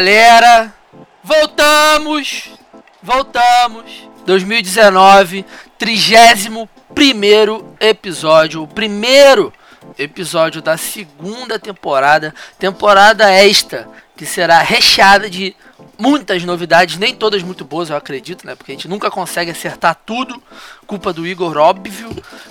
galera! Voltamos! Voltamos! 2019, 31 primeiro episódio, o primeiro episódio da segunda temporada, temporada esta, que será recheada de muitas novidades, nem todas muito boas, eu acredito, né? Porque a gente nunca consegue acertar tudo, culpa do Igor, óbvio,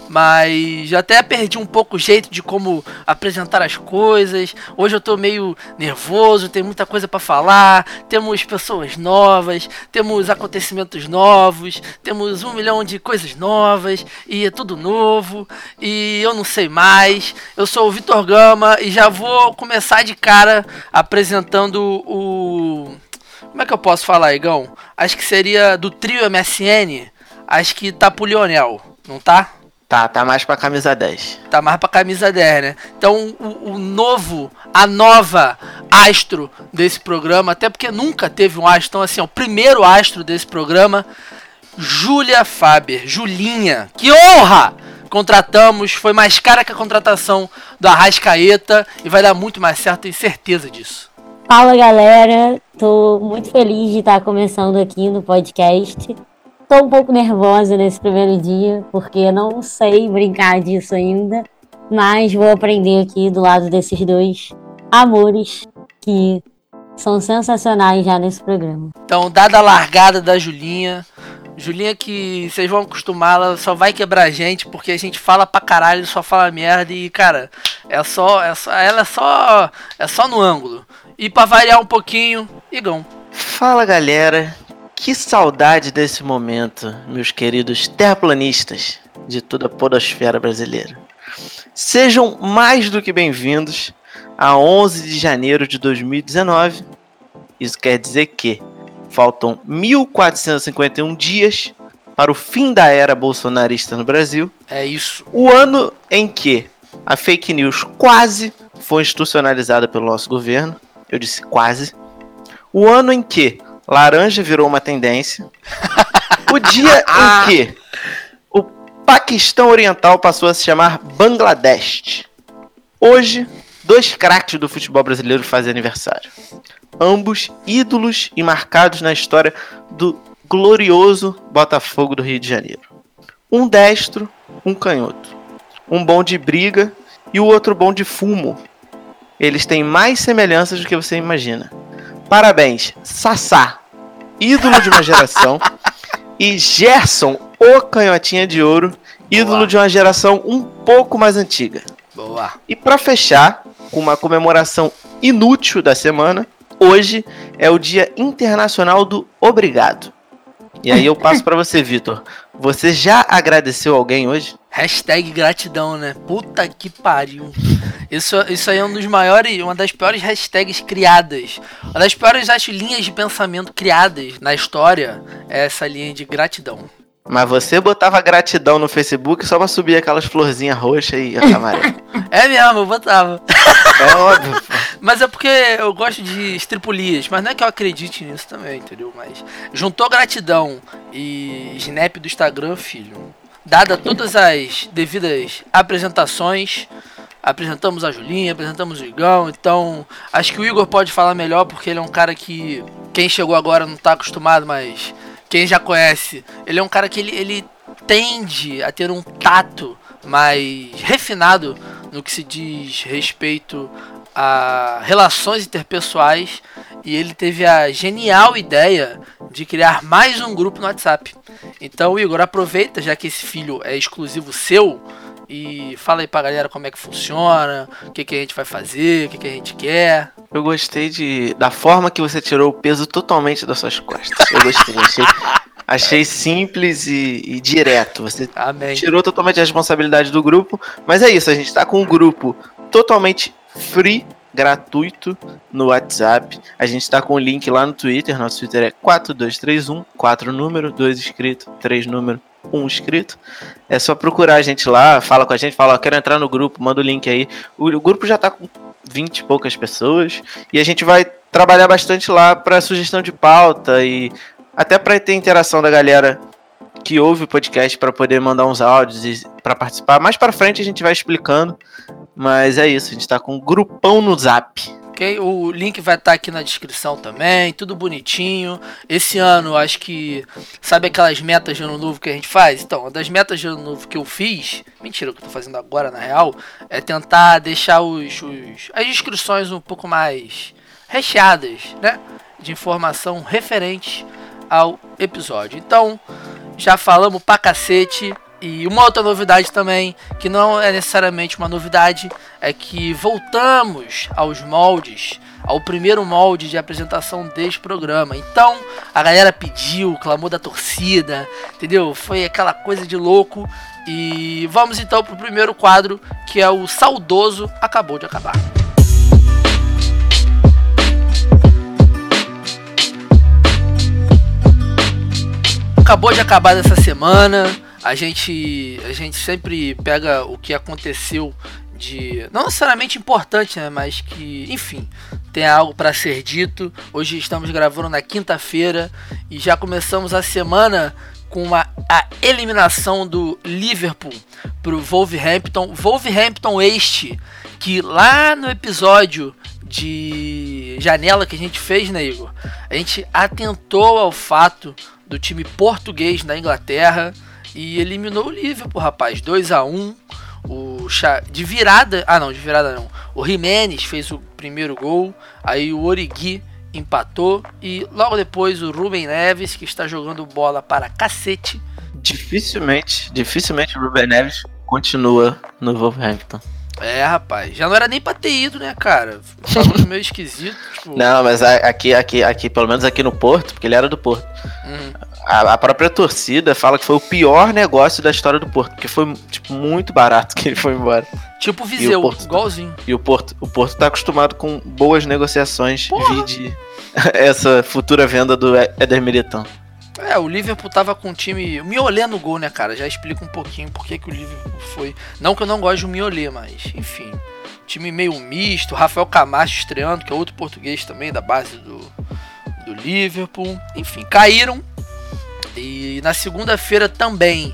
mas até perdi um pouco o jeito de como apresentar as coisas. Hoje eu tô meio nervoso, tem muita coisa para falar, temos pessoas novas, temos acontecimentos novos, temos um milhão de coisas novas e é tudo novo e eu não sei mais. Eu sou o Vitor Gama e já vou começar de cara apresentando o como é que eu posso falar, Igão? Acho que seria do trio MSN. Acho que tá pro Lionel, não tá? Tá, tá mais pra camisa 10. Tá mais pra camisa 10, né? Então o, o novo, a nova astro desse programa, até porque nunca teve um astro, então assim, ó, o primeiro astro desse programa, Júlia Faber, Julinha. Que honra! Contratamos, foi mais cara que a contratação do Arrascaeta e vai dar muito mais certo, tenho certeza disso. Fala galera, tô muito feliz de estar começando aqui no podcast. Tô um pouco nervosa nesse primeiro dia, porque não sei brincar disso ainda, mas vou aprender aqui do lado desses dois amores que são sensacionais já nesse programa. Então, dada a largada da Julinha, Julinha que vocês vão acostumar, ela só vai quebrar a gente porque a gente fala pra caralho, só fala merda e, cara, é só, é só ela é só é só no ângulo. E para variar um pouquinho, Igão. Fala galera, que saudade desse momento, meus queridos terraplanistas de toda a podosfera brasileira. Sejam mais do que bem-vindos a 11 de janeiro de 2019. Isso quer dizer que faltam 1451 dias para o fim da era bolsonarista no Brasil. É isso. O ano em que a fake news quase foi institucionalizada pelo nosso governo eu disse quase. O ano em que laranja virou uma tendência. o dia em que o Paquistão Oriental passou a se chamar Bangladesh. Hoje, dois craques do futebol brasileiro fazem aniversário. Ambos ídolos e marcados na história do glorioso Botafogo do Rio de Janeiro. Um destro, um canhoto. Um bom de briga e o outro bom de fumo, eles têm mais semelhanças do que você imagina. Parabéns, Sassá, ídolo de uma geração, e Gerson, o canhotinha de ouro, ídolo Boa. de uma geração um pouco mais antiga. Boa. E para fechar, com uma comemoração inútil da semana, hoje é o Dia Internacional do Obrigado. E aí eu passo para você, Vitor. Você já agradeceu alguém hoje? Hashtag gratidão, né? Puta que pariu. Isso, isso aí é um dos maiores, uma das piores hashtags criadas. Uma das piores, acho, linhas de pensamento criadas na história é essa linha de gratidão. Mas você botava gratidão no Facebook só pra subir aquelas florzinhas roxas e amarela. é mesmo, eu botava. É óbvio. Mas é porque eu gosto de estripulias, mas não é que eu acredite nisso também, entendeu? Mas juntou gratidão e snap do Instagram, filho. Dada todas as devidas apresentações, apresentamos a Julinha, apresentamos o Igão, então acho que o Igor pode falar melhor porque ele é um cara que quem chegou agora não está acostumado, mas quem já conhece, ele é um cara que ele, ele tende a ter um tato mais refinado no que se diz respeito a relações interpessoais e ele teve a genial ideia de criar mais um grupo no WhatsApp. Então, Igor, aproveita, já que esse filho é exclusivo seu, e fala aí pra galera como é que funciona, o que, que a gente vai fazer, o que, que a gente quer. Eu gostei de da forma que você tirou o peso totalmente das suas costas. Eu gostei, achei, achei simples e, e, direto. Você Amém. tirou totalmente a responsabilidade do grupo, mas é isso, a gente tá com um grupo totalmente free gratuito no WhatsApp. A gente está com o link lá no Twitter. Nosso Twitter é 4231, 4 número, 2 inscrito, 3 número, 1 inscrito. É só procurar a gente lá, fala com a gente, fala, quero entrar no grupo, manda o link aí. O, o grupo já está com 20 e poucas pessoas e a gente vai trabalhar bastante lá para sugestão de pauta e até para ter interação da galera que ouve o podcast para poder mandar uns áudios e para participar. Mais para frente a gente vai explicando mas é isso, a gente tá com um grupão no zap. Ok? O link vai estar tá aqui na descrição também, tudo bonitinho. Esse ano, acho que. Sabe aquelas metas de ano novo que a gente faz? Então, uma das metas de ano novo que eu fiz. Mentira, o que eu tô fazendo agora na real. É tentar deixar os, os as inscrições um pouco mais recheadas, né? De informação referente ao episódio. Então, já falamos pra cacete. E uma outra novidade também, que não é necessariamente uma novidade, é que voltamos aos moldes, ao primeiro molde de apresentação deste programa. Então, a galera pediu, clamou da torcida, entendeu? Foi aquela coisa de louco. E vamos então pro primeiro quadro, que é o saudoso Acabou de Acabar. Acabou de acabar dessa semana a gente, a gente sempre pega o que aconteceu de não necessariamente importante, né, mas que, enfim, tem algo para ser dito. Hoje estamos gravando na quinta-feira e já começamos a semana com a, a eliminação do Liverpool para o Wolverhampton. Wolverhampton este que lá no episódio de janela que a gente fez, né, Igor? A gente atentou ao fato do time português na Inglaterra e eliminou o Liverpool, rapaz. 2 a 1 o de virada, ah não, de virada não. O Jimenez fez o primeiro gol, aí o Origi empatou e logo depois o Ruben Neves que está jogando bola para cacete. Dificilmente, dificilmente o Ruben Neves continua no Wolverhampton. É, rapaz, já não era nem pra ter ido, né, cara? Tava meio esquisito. Tipo... Não, mas aqui, aqui, aqui, pelo menos aqui no Porto, porque ele era do Porto. Uhum a, a, própria torcida fala que foi o pior negócio da história do Porto, porque foi tipo, muito barato que ele foi embora. Tipo Viseu, Porto, igualzinho. E o Porto, o Porto tá acostumado com boas negociações, vide essa futura venda do Éder Militão. É, o Liverpool tava com o time. O Miolé no gol, né, cara? Já explica um pouquinho por que, que o Liverpool foi. Não que eu não goste do Miolé, mas, enfim. Time meio misto. Rafael Camacho estreando, que é outro português também, da base do, do Liverpool. Enfim, caíram e na segunda-feira também,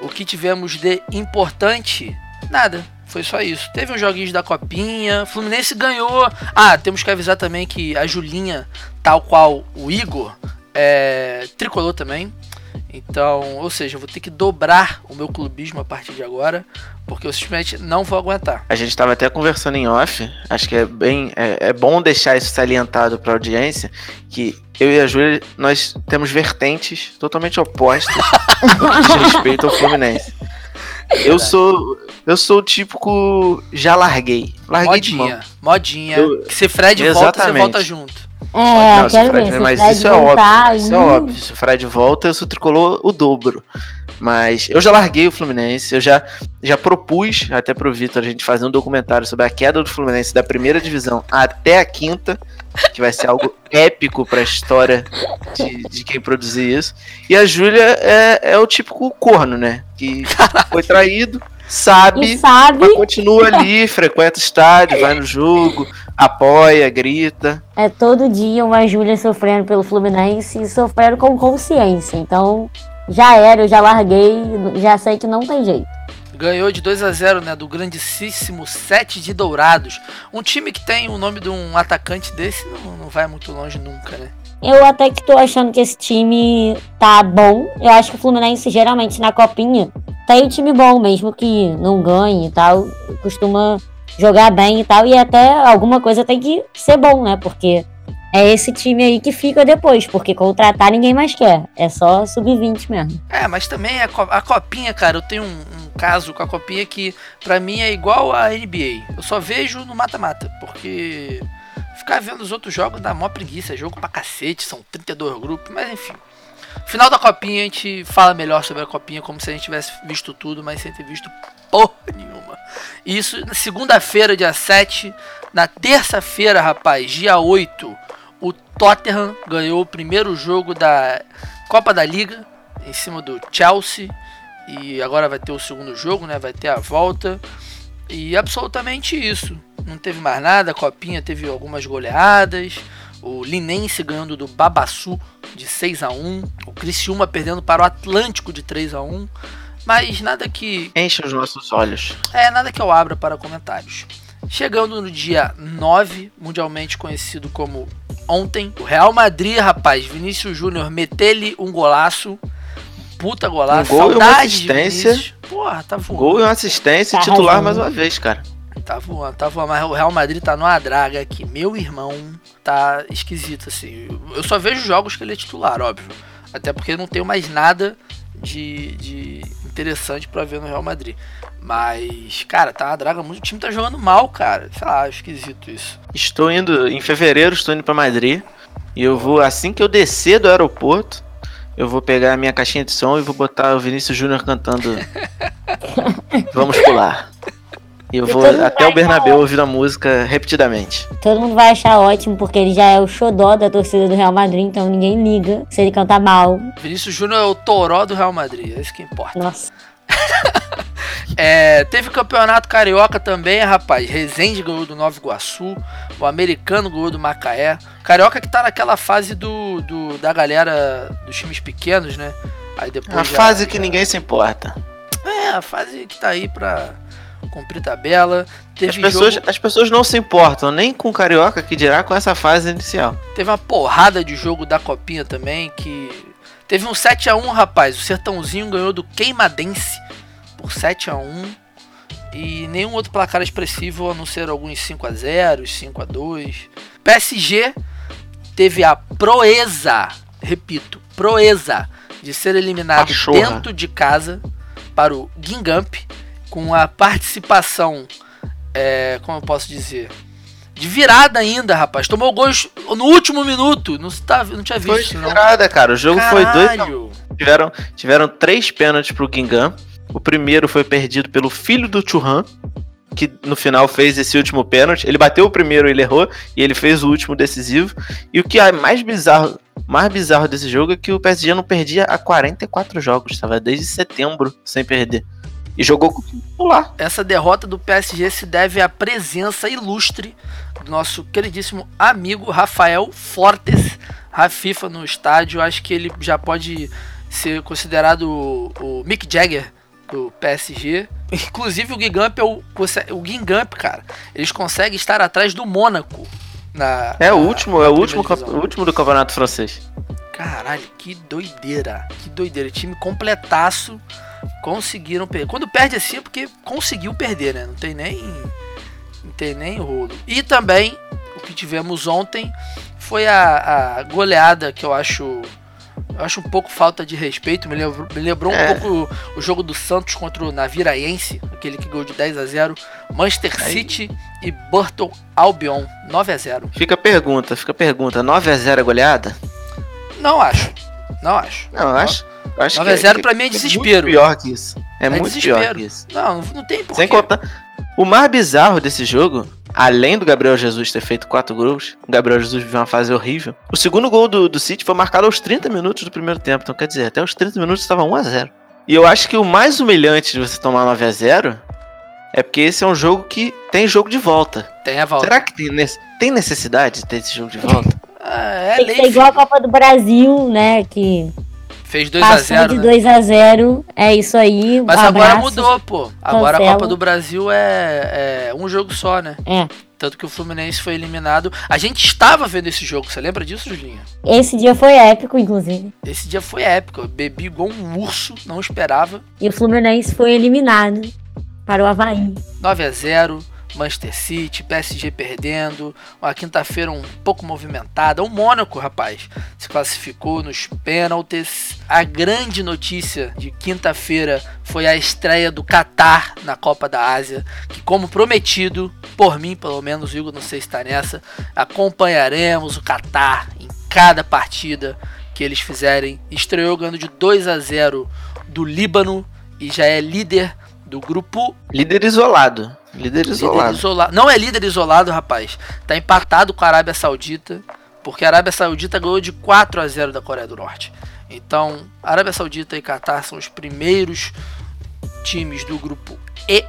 o que tivemos de importante? Nada. Foi só isso. Teve uns joguinhos da Copinha. Fluminense ganhou. Ah, temos que avisar também que a Julinha, tal qual o Igor, é, tricolor também. Então, ou seja, eu vou ter que dobrar o meu clubismo a partir de agora, porque eu simplesmente não vou aguentar. A gente estava até conversando em off, acho que é bem é, é bom deixar isso salientado para a audiência, que eu e a Júlia, nós temos vertentes totalmente opostas de respeito ao Fluminense. Eu sou eu sou o típico já larguei. Larguei modinha, modinha. Eu, se Fred volta, você volta junto. É, não, quero Fred, ver. Mas isso é óbvio. Isso é óbvio. Se o Fred volta, eu sou tricolor o dobro. Mas eu já larguei o Fluminense, eu já, já propus até pro Vitor a gente fazer um documentário sobre a queda do Fluminense da primeira divisão até a quinta, que vai ser algo épico pra história de, de quem produzir isso. E a Júlia é, é o típico corno, né? Que foi traído, sabe, sabe. continua ali, frequenta o estádio, vai no jogo, apoia, grita. É todo dia uma Júlia sofrendo pelo Fluminense e sofrendo com consciência. Então, já era, eu já larguei, já sei que não tem jeito. Ganhou de 2 a 0 né, do grandíssimo 7 de Dourados. Um time que tem o nome de um atacante desse não, não vai muito longe nunca, né? Eu até que tô achando que esse time tá bom. Eu acho que o Fluminense, geralmente, na copinha, tem time bom, mesmo que não ganhe e tal. Costuma jogar bem e tal. E até alguma coisa tem que ser bom, né? Porque é esse time aí que fica depois, porque contratar ninguém mais quer. É só sub-20 mesmo. É, mas também a, a copinha, cara, eu tenho um, um, caso com a copinha que para mim é igual a NBA. Eu só vejo no mata-mata, porque ficar vendo os outros jogos dá mó preguiça. É jogo pra cacete, são 32 grupos, mas enfim. Final da copinha a gente fala melhor sobre a copinha, como se a gente tivesse visto tudo, mas sem ter visto porra nenhuma. Isso na segunda-feira, dia 7. Na terça-feira, rapaz, dia 8, o Tottenham ganhou o primeiro jogo da Copa da Liga em cima do Chelsea. E agora vai ter o segundo jogo, né? Vai ter a volta. E absolutamente isso. Não teve mais nada. A Copinha teve algumas goleadas. O Linense ganhando do Babassu de 6 a 1 O Criciúma perdendo para o Atlântico de 3 a 1 Mas nada que. Enche os nossos olhos. É, nada que eu abra para comentários. Chegando no dia 9, mundialmente conhecido como ontem, o Real Madrid, rapaz, Vinícius Júnior meteu-lhe um golaço. Puta golaço, Um gol e uma saudade assistência. Porra, tá voando. Gol e uma assistência Tá titular arrasando. mais uma vez, cara. Tá voando, tá voando. Mas o Real Madrid tá numa draga aqui. Meu irmão tá esquisito, assim. Eu só vejo jogos que ele é titular, óbvio. Até porque não tenho mais nada de, de interessante pra ver no Real Madrid. Mas, cara, tá uma draga muito. O time tá jogando mal, cara. Sei lá, esquisito isso. Estou indo, em fevereiro, estou indo pra Madrid. E eu vou, assim que eu descer do aeroporto, eu vou pegar a minha caixinha de som e vou botar o Vinícius Júnior cantando Vamos pular. E eu vou até o Bernabéu ouvindo a música repetidamente. Todo mundo vai achar ótimo, porque ele já é o xodó da torcida do Real Madrid, então ninguém liga se ele cantar mal. Vinícius Júnior é o toró do Real Madrid, é isso que importa. Nossa. É, teve campeonato carioca também, rapaz. Resende ganhou do Nova Iguaçu. O americano ganhou do Macaé. Carioca que tá naquela fase do, do- da galera dos times pequenos, né? Aí depois A já- fase que já- ninguém se importa. É, a fase que tá aí pra cumprir tabela. As pessoas, jogo- as pessoas não se importam nem com o Carioca, que dirá com essa fase inicial. teve uma porrada de jogo da Copinha também. Que teve um 7x1, rapaz. O Sertãozinho ganhou do Queimadense por 7x1. E nenhum outro placar expressivo a não ser alguns 5x0, 5x2. PSG teve a proeza, repito, proeza de ser eliminado Pachorra. dentro de casa para o Guingamp com a participação, é, como eu posso dizer, de virada ainda, rapaz. Tomou gols no último minuto. Não, tá, não tinha Foi visto, de não. virada, cara. O jogo foi dois. a Caralho. Tiveram, tiveram três pênaltis pro Guingamp. O primeiro foi perdido pelo filho do Churran, que no final fez esse último pênalti. Ele bateu o primeiro, ele errou, e ele fez o último decisivo. E o que é mais bizarro, mais bizarro desse jogo é que o PSG não perdia há 44 jogos, estava desde setembro sem perder. E jogou com o titular. Essa derrota do PSG se deve à presença ilustre do nosso queridíssimo amigo Rafael Fortes, Rafifa no estádio. Acho que ele já pode ser considerado o, o Mick Jagger do PSG. Inclusive o Guingamp é o, o Guingamp, cara. Eles conseguem estar atrás do Mônaco. Na, É o na- último, é o na último, o último do campeonato francês. Caralho, que doideira. Que doideira. Time completaço. Conseguiram perder. Quando perde assim é porque conseguiu perder, né? Não tem nem. Não tem nem rolo. E também, o que tivemos ontem foi a, a goleada que eu acho. Eu acho um pouco falta de respeito. Me lembrou, me lembrou É. um pouco o jogo do Santos contra o Naviraense, aquele que ganhou de 10 a 0 Manchester Aí. City e Burton Albion, 9 a 0 Fica a pergunta, fica a pergunta. 9x0 é goleada? Não acho. Não acho. Não, eu acho. Acho 9 a 0 pra mim é desespero. muito pior que isso. É, É muito desespero. pior que isso. Não, não tem porquê. Sem contar. O mais bizarro desse jogo, além do Gabriel Jesus ter feito quatro gols, o Gabriel Jesus viveu uma fase horrível. O segundo gol do, do City foi marcado aos 30 minutos do primeiro tempo. Então, quer dizer, até os 30 minutos estava 1x0. E eu acho que o mais humilhante de você tomar 9x0 é porque esse é um jogo que tem jogo de volta. Tem a volta. Será que tem, tem necessidade de ter esse jogo de volta? Ah, é ser lei. igual a Copa do Brasil, né? Que Fez 2 a passou 0 de né? 2 a 0 É isso aí. Mas um agora abraço. mudou, pô. Agora a Cancela. Copa do Brasil é, é um jogo só, né? É. Tanto que o Fluminense foi eliminado. A gente estava vendo esse jogo, você lembra disso, Julinha? Esse dia foi épico, inclusive. Esse dia foi épico. Eu bebi igual um urso, não esperava. E o Fluminense foi eliminado para o Havaí. 9 a 0 Manchester City, PSG perdendo, uma quinta-feira um pouco movimentada. O Mônaco, rapaz, se classificou nos pênaltis. A grande notícia de quinta-feira foi a estreia do Qatar na Copa da Ásia, que como prometido, por mim pelo menos, o Igor não sei se está nessa, acompanharemos o Qatar em cada partida que eles fizerem. Estreou ganhando de 2 a 0 do Líbano e já é líder do grupo Líder isolado. Líder Líder isolado. isolado. Não é líder isolado, rapaz. Tá empatado com a Arábia Saudita, porque a Arábia Saudita ganhou de 4 a 0 da Coreia do Norte. Então, Arábia Saudita e Catar são os primeiros times do grupo E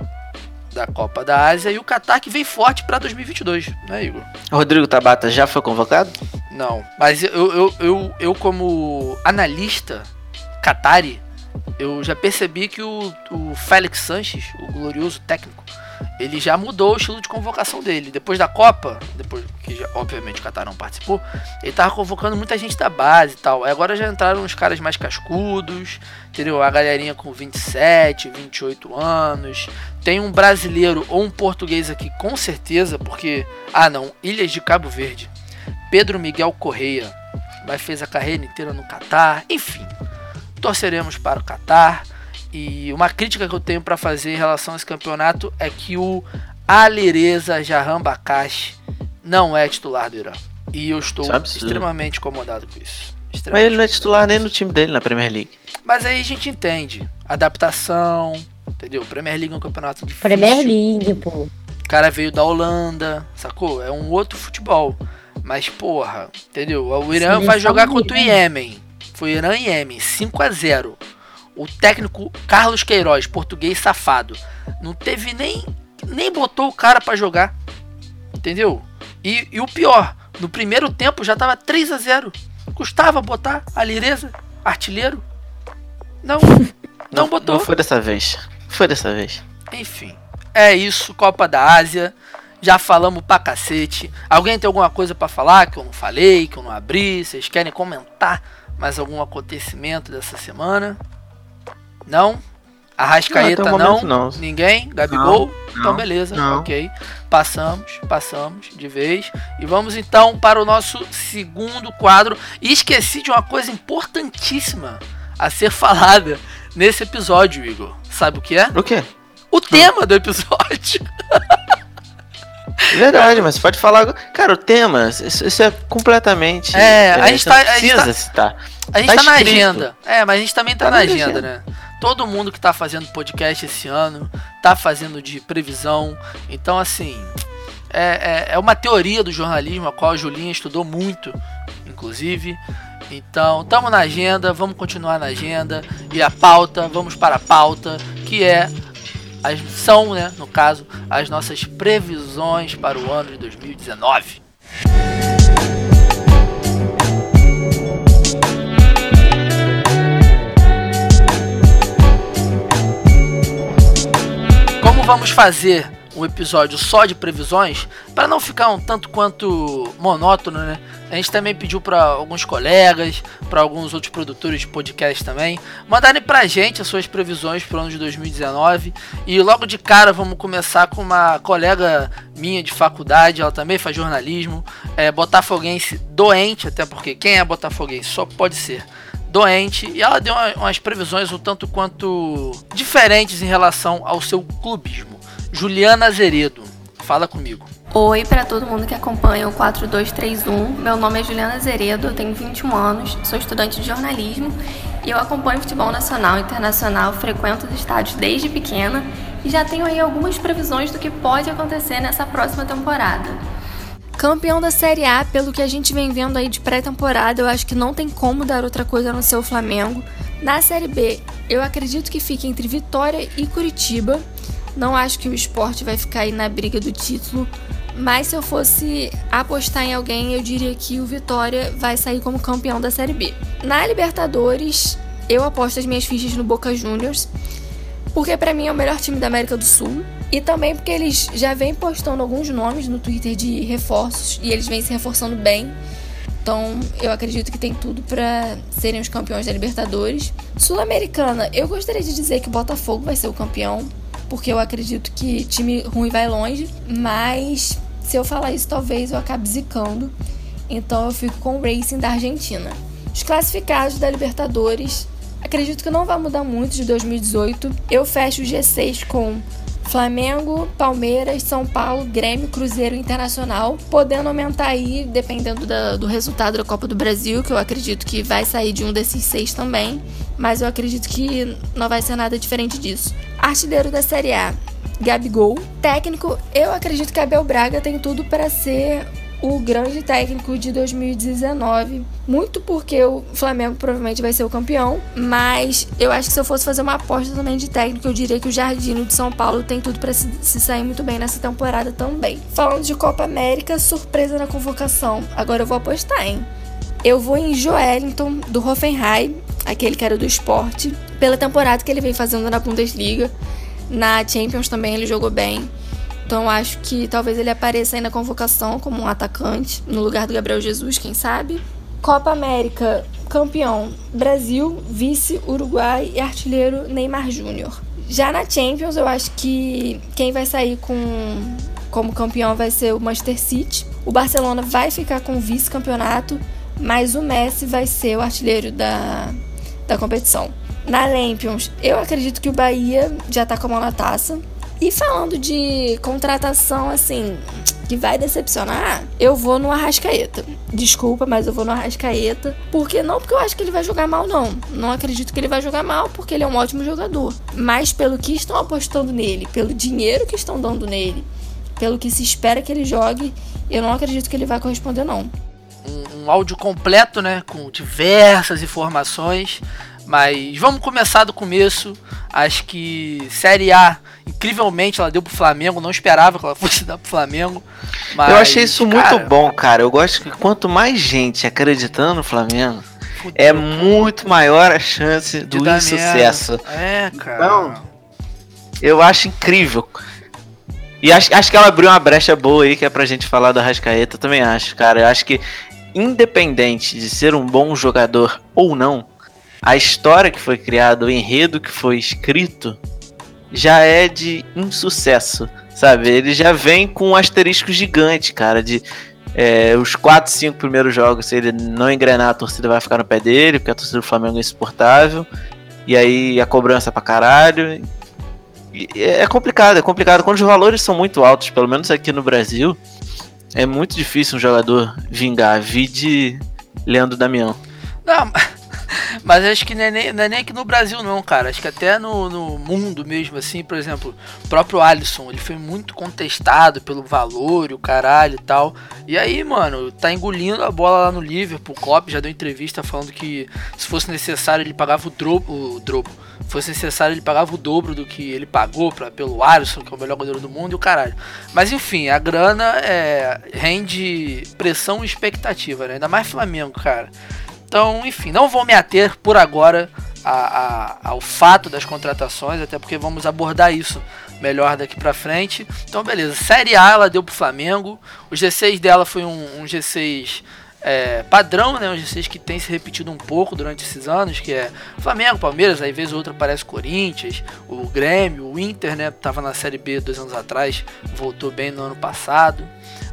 da Copa da Ásia e o Catar que vem forte para 2022, né, Igor? Rodrigo Tabata já foi convocado? Não, mas eu, eu, eu, eu como analista Qatari, eu já percebi que o, o Félix Sanches, o glorioso técnico, ele já mudou o estilo de convocação dele. Depois da Copa, depois que já, obviamente o Qatar não participou, ele tava convocando muita gente da base e tal. Agora já entraram os caras mais cascudos, entendeu? A galerinha com 27, 28 anos. Tem um brasileiro ou um português aqui com certeza, porque ah não, Ilhas de Cabo Verde. Pedro Miguel Correia, mas fez a carreira inteira no Catar. Enfim, torceremos para o Catar. E uma crítica que eu tenho para fazer em relação a esse campeonato é que o Alireza Jahan Bakashi não é titular do Irã. E eu estou é extremamente incomodado com isso. Mas ele não é titular nem no time dele na Premier League. Mas aí a gente entende. Adaptação, entendeu? Premier League é um campeonato difícil. Premier League, pô. O cara veio da Holanda, sacou? É um outro futebol. Mas, porra, entendeu? O Irã vai jogar contra o Iêmen. Foi Irã e Iêmen, 5 a 0 O técnico Carlos Queiroz, português safado, não teve nem nem botou o cara para jogar. Entendeu? E, e, o pior, no primeiro tempo já tava 3 a 0 Custava botar a Lireza, artilheiro? Não, não, não botou. Não foi dessa vez. Foi dessa vez. Enfim, é isso, Copa da Ásia. Já falamos pra cacete. Alguém tem alguma coisa para falar que eu não falei, que eu não abri? Vocês querem comentar mais algum acontecimento dessa semana? Não? Arrascaeta não, não? não? Ninguém? Gabigol? Não, então beleza, ok. Passamos, passamos de vez. E vamos então para o nosso segundo quadro. E esqueci de uma coisa importantíssima a ser falada nesse episódio, Igor. Sabe o que é? O quê? O tema do episódio. Verdade, mas pode falar. Cara, o tema, isso, isso é completamente. É, a gente, tá, a gente tá. Citar. A gente tá, tá na agenda. É, mas a gente também tá, tá na agenda, agenda, né? Todo mundo que tá fazendo podcast esse ano tá fazendo de previsão. Então, assim, é, é, é uma teoria do jornalismo, a qual a Julinha estudou muito, inclusive. Então, estamos na agenda, vamos continuar na agenda. E a pauta, vamos para a pauta, que é as, são, né, no caso, as nossas previsões para o ano de 2019. Como vamos fazer um episódio só de previsões, para não ficar um tanto quanto monótono, né? A gente também pediu para alguns colegas, para alguns outros produtores de podcast também, mandarem pra gente as suas previsões para o ano de 2019. E logo de cara vamos começar com uma colega minha de faculdade, ela também faz jornalismo, é botafoguense doente, até porque quem é botafoguense só pode ser doente e ela deu umas previsões um tanto quanto diferentes em relação ao seu clubismo. Juliana Azeredo, fala comigo. Oi para todo mundo que acompanha o 4231. Meu nome é Juliana Azeredo, eu tenho 21 anos, sou estudante de jornalismo e eu acompanho futebol nacional e internacional, frequento os estádios desde pequena e já tenho aí algumas previsões do que pode acontecer nessa próxima temporada. Campeão da Série A, pelo que a gente vem vendo aí de pré-temporada, eu acho que não tem como dar outra coisa no seu Flamengo. Na Série B, eu acredito que fique entre Vitória e Curitiba. Não acho que o esporte vai ficar aí na briga do título. Mas se eu fosse apostar em alguém, eu diria que o Vitória vai sair como campeão da Série B. Na Libertadores, eu aposto as minhas fichas no Boca Juniors, porque para mim é o melhor time da América do Sul. E também porque eles já vêm postando alguns nomes no Twitter de reforços e eles vêm se reforçando bem. Então, eu acredito que tem tudo para serem os campeões da Libertadores. Sul-Americana, eu gostaria de dizer que o Botafogo vai ser o campeão, porque eu acredito que time ruim vai longe, mas se eu falar isso, talvez eu acabe zicando. Então eu fico com o Racing da Argentina. Os classificados da Libertadores, acredito que não vai mudar muito de 2018. Eu fecho o G6 com Flamengo, Palmeiras, São Paulo, Grêmio, Cruzeiro Internacional, podendo aumentar aí, dependendo da, do resultado da Copa do Brasil, que eu acredito que vai sair de um desses seis também, mas eu acredito que não vai ser nada diferente disso. Artilheiro da Série A, Gabigol. Técnico, eu acredito que Abel Braga tem tudo para ser o grande técnico de 2019. Muito porque o Flamengo provavelmente vai ser o campeão, mas eu acho que se eu fosse fazer uma aposta também de técnico, eu diria que o Jardino de São Paulo tem tudo para se, se, sair muito bem nessa temporada também. Falando de Copa América, surpresa na convocação. Agora eu vou apostar, hein? Eu vou em Joelinton do Hoffenheim, aquele cara do esporte, pela temporada que ele vem fazendo na Bundesliga. Na Champions também ele jogou bem. Então acho que talvez ele apareça aí na convocação como um atacante, no lugar do Gabriel Jesus, quem sabe. Copa América, campeão Brasil, vice Uruguai e artilheiro Neymar Júnior. Já na Champions, eu acho que quem vai sair com como campeão vai ser o Manchester City. O Barcelona vai ficar com o vice-campeonato, mas o Messi vai ser o artilheiro da, da competição. Na Champions, eu acredito que o Bahia já tá com a mão na taça. E falando de contratação, assim, que vai decepcionar, eu vou no Arrascaeta. Desculpa, mas eu vou no Arrascaeta. Porque não porque eu acho que ele vai jogar mal, não. Não acredito que ele vai jogar mal, porque ele é um ótimo jogador. Mas pelo que estão apostando nele, pelo dinheiro que estão dando nele, pelo que se espera que ele jogue, eu não acredito que ele vai corresponder, não. Um, um áudio completo, né? Com diversas informações. Mas vamos começar do começo. Acho que Série A, incrivelmente, ela deu pro Flamengo. Não esperava que ela fosse dar pro Flamengo. Mas, eu achei isso cara, muito bom, cara. Eu gosto que quanto mais gente acreditando no Flamengo, fudeu, é cara. muito maior a chance do merda. É, cara. Não. Eu acho incrível. E acho, acho que ela abriu uma brecha boa aí, que é pra gente falar da Rascaeta. Eu também acho, cara. Eu acho que, independente de ser um bom jogador ou não, a história que foi criada, o enredo que foi escrito, já é de insucesso, sabe? Ele já vem com um asterisco gigante, cara, de é, os 4, 5 primeiros jogos, se ele não engrenar, a torcida vai ficar no pé dele, porque a torcida do Flamengo é insuportável. E aí a cobrança pra caralho. É complicado, é complicado. Quando os valores são muito altos, pelo menos aqui no Brasil, é muito difícil um jogador vingar. Vide Leandro Damião. Não, mas acho que não é, nem, não é nem aqui no Brasil não, cara. Acho que até no, no mundo mesmo, assim, por exemplo, o próprio Alisson, ele foi muito contestado pelo valor e o caralho e tal. E aí, mano, tá engolindo a bola lá no Liverpool. O Klopp já deu entrevista falando que se fosse necessário ele pagava o drobo, o fosse necessário ele pagava o dobro do que ele pagou pra, pelo Alisson, que é o melhor goleiro do mundo e o caralho. Mas enfim, a grana é, rende pressão e expectativa, né? Ainda mais Flamengo, cara. Então, enfim, não vou me ater por agora a, a, ao fato das contratações, até porque vamos abordar isso melhor daqui pra frente. Então, beleza. Série A ela deu pro Flamengo. O G6 dela foi um, um G6 é, padrão, né? Um G6 que tem se repetido um pouco durante esses anos, que é Flamengo, Palmeiras, aí vez ou outra aparece Corinthians, o Grêmio, o Inter, né? Tava na Série B dois anos atrás, voltou bem no ano passado.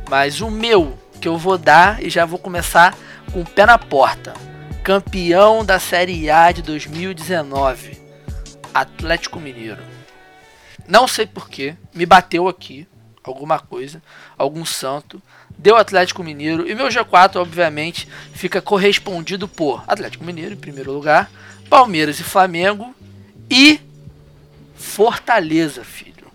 Mas o meu, que eu vou dar e já vou começar com o pé na porta. Campeão da Série A de 2019. Atlético Mineiro. Não sei porquê, me bateu aqui alguma coisa, algum santo. Deu Atlético Mineiro e meu G4, obviamente, fica correspondido por Atlético Mineiro em primeiro lugar, Palmeiras e Flamengo e Fortaleza, filho.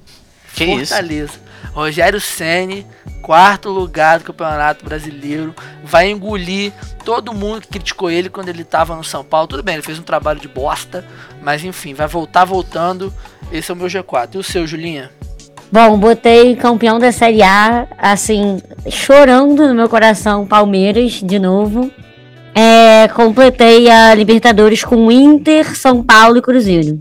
Que isso? Fortaleza. Rogério Ceni, quarto lugar do Campeonato Brasileiro, vai engolir todo mundo que criticou ele quando ele estava no São Paulo. Tudo bem, ele fez um trabalho de bosta, mas enfim, vai voltar voltando. Esse é o meu G4. E o seu, Julinha? Bom, botei campeão da Série A, assim, chorando no meu coração, Palmeiras, de novo. É, completei a Libertadores com Inter, São Paulo e Cruzeiro.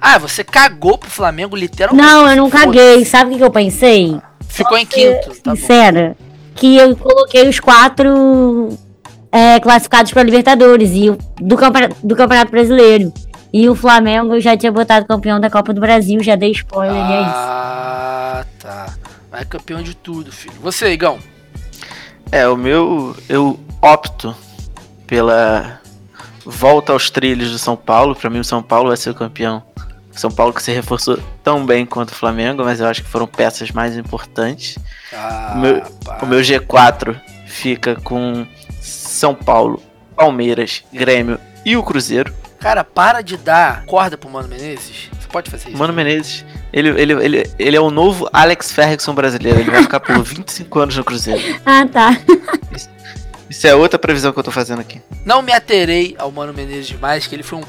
Ah, você cagou pro Flamengo literalmente. Não, eu não caguei. Sabe o que, que eu pensei? Ficou em quinto. Tá bom. sincera, que eu coloquei os quatro é, classificados para Libertadores e o- do, campeona- do Campeonato Brasileiro. E o Flamengo já tinha botado campeão da Copa do Brasil, já dei spoiler, e é isso. Ah, tá. Vai campeão de tudo, filho. Você, Igão. É, o meu. Eu opto pela volta aos trilhos do São Paulo. Pra mim, o São Paulo vai ser o campeão. São Paulo que se reforçou tão bem quanto o Flamengo, mas eu acho que foram peças mais importantes. Ah, O meu-. O meu G4 fica com São Paulo, Palmeiras, Grêmio e o Cruzeiro. Cara, para de dar corda pro Mano Menezes. Você pode fazer isso? Mano Menezes, ele, ele, ele, ele é o novo Alex Ferguson brasileiro. Ele vai ficar por 25 anos no Cruzeiro. Ah, tá. Isso é outra previsão que eu tô fazendo aqui. Não me aterei ao Mano Menezes demais, que ele foi um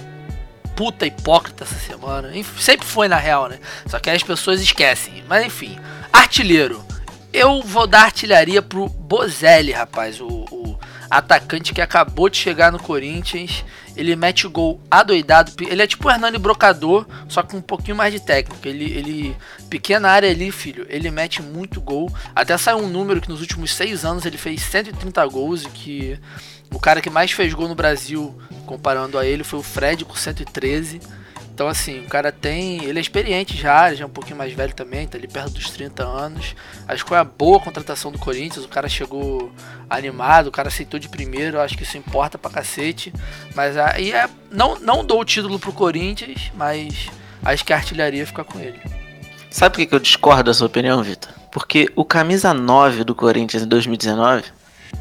puta hipócrita essa semana. Sempre foi na real, né? Só que as pessoas esquecem. Mas enfim, artilheiro. Eu vou dar artilharia pro Bozelli, rapaz. O, o atacante que acabou de chegar no Corinthians. Ele mete o gol adoidado. Ele é tipo o Hernani Brocador, só com um pouquinho mais de técnica. Ele, ele pequena área ali, filho. Ele mete muito gol. Até saiu um número que nos últimos seis anos ele fez 130 gols e que o cara que mais fez gol no Brasil, comparando a ele, foi o Fred com 113. Então, assim, o cara tem. Ele é experiente já, já é um pouquinho mais velho também, tá ali perto dos 30 anos. Acho que foi uma boa contratação do Corinthians. O cara chegou animado, o cara aceitou de primeiro. Acho que isso importa pra cacete. Mas aí é. Não, não dou o título pro Corinthians, mas acho que a artilharia fica com ele. Sabe por que eu discordo da sua opinião, Vitor? Porque o camisa 9 do Corinthians em 2019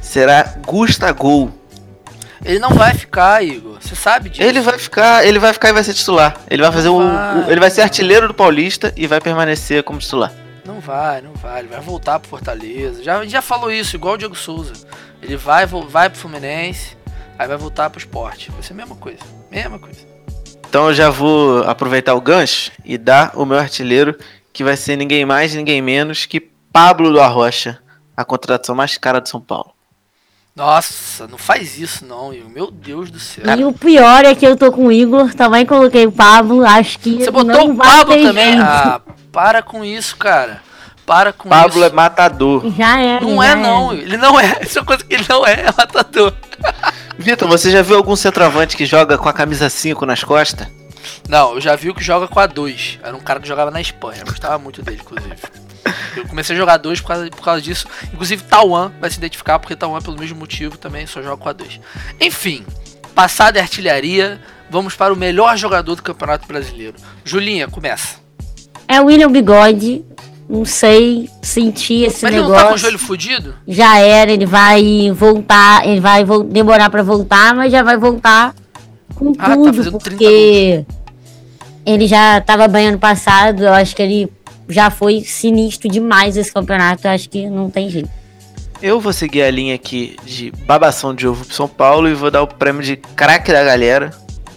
será Gustavo ele não vai ficar, Igor. Você sabe disso. Ele vai ficar, ele vai ficar e vai ser titular. Ele vai fazer o, o, ele vai ser artilheiro do Paulista e vai permanecer como titular. Não vai, não vai. Ele vai voltar pro Fortaleza. Já, já falou isso, igual o Diego Souza. Ele vai, vai pro Fluminense, aí vai voltar pro esporte. Vai ser a mesma coisa. Mesma coisa. Então eu já vou aproveitar o gancho e dar o meu artilheiro, que vai ser ninguém mais, ninguém menos que Pablo do Arrocha, a contratação mais cara de São Paulo. Nossa, não faz isso não, Igor. Meu Deus do céu. E o pior é que eu tô com o Igor, também coloquei o Pablo, acho que. Você botou o Pablo também? Ah, para com isso, cara. Para com Pablo isso. Pablo é matador. Já é. Não já é, não. Ele não é. Isso é uma coisa que ele não é, é matador. Vitor, você já viu algum centroavante que joga com a camisa 5 nas costas? Não, eu já vi o que joga com a 2. Era um cara que jogava na Espanha. Eu gostava muito dele, inclusive. Eu comecei a jogar 2 por causa, por causa disso. Inclusive, Tauan vai se identificar, porque Tauan, pelo mesmo motivo, também só joga com a 2. Enfim, passada a artilharia, vamos para o melhor jogador do Campeonato Brasileiro. Julinha, começa. É o William Bigode. Não sei sentir esse Mas negócio. ele não tá com o joelho fudido? Já era, ele vai voltar, ele vai vo demorar para voltar, mas já vai voltar com ah, tá tudo, tá porque ele já tava bem ano passado, eu acho que ele já foi sinistro demais esse campeonato, acho que não tem jeito. Eu vou seguir a linha aqui de babação de ovo pro São Paulo e vou dar o prêmio de craque da galera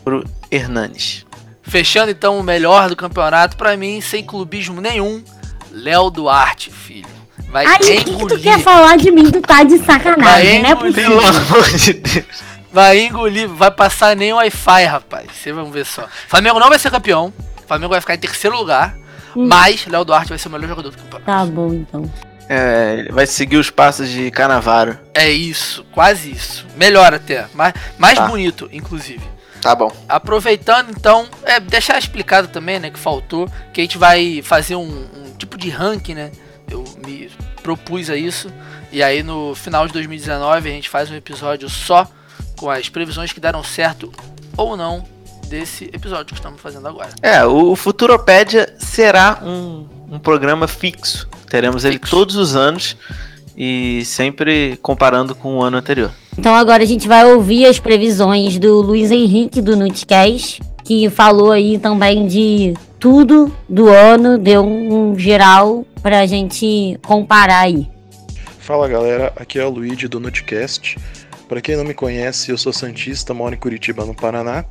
pro Hernanes. Fechando então o melhor do campeonato, para mim, sem clubismo nenhum, Léo Duarte, filho. Vai Ai, engolir. que tu quer falar de mim? Tu tá de sacanagem, né? Pelo amor de Deus. Vai engolir, vai passar nem o Wi-Fi, rapaz. Vocês vão ver só. Flamengo não vai ser campeão. Flamengo vai ficar em terceiro lugar. Hum. Mas Léo Duarte vai ser o melhor jogador do campeonato. Tá bom, então. É, vai seguir os passos de Canavaro. É isso, quase isso. Melhor até. Mais, mais tá. bonito, inclusive. Tá bom. Aproveitando, então, é, deixar explicado também, né, que faltou, que a gente vai fazer um, um tipo de ranking, né? Eu me propus a isso. E aí no final de 2019 a gente faz um episódio só com as previsões que deram certo ou não desse episódio que estamos fazendo agora. É, o Futuropédia será um, um programa fixo. Teremos fixo. ele todos os anos e sempre comparando com o ano anterior. Então agora a gente vai ouvir as previsões do Luiz Henrique do Nutcast, que falou aí também de tudo do ano, deu um, geral pra gente comparar aí. Fala galera, aqui é o Luigi do Nutcast. Para quem não me conhece, eu sou Santista, moro em Curitiba, no Paraná,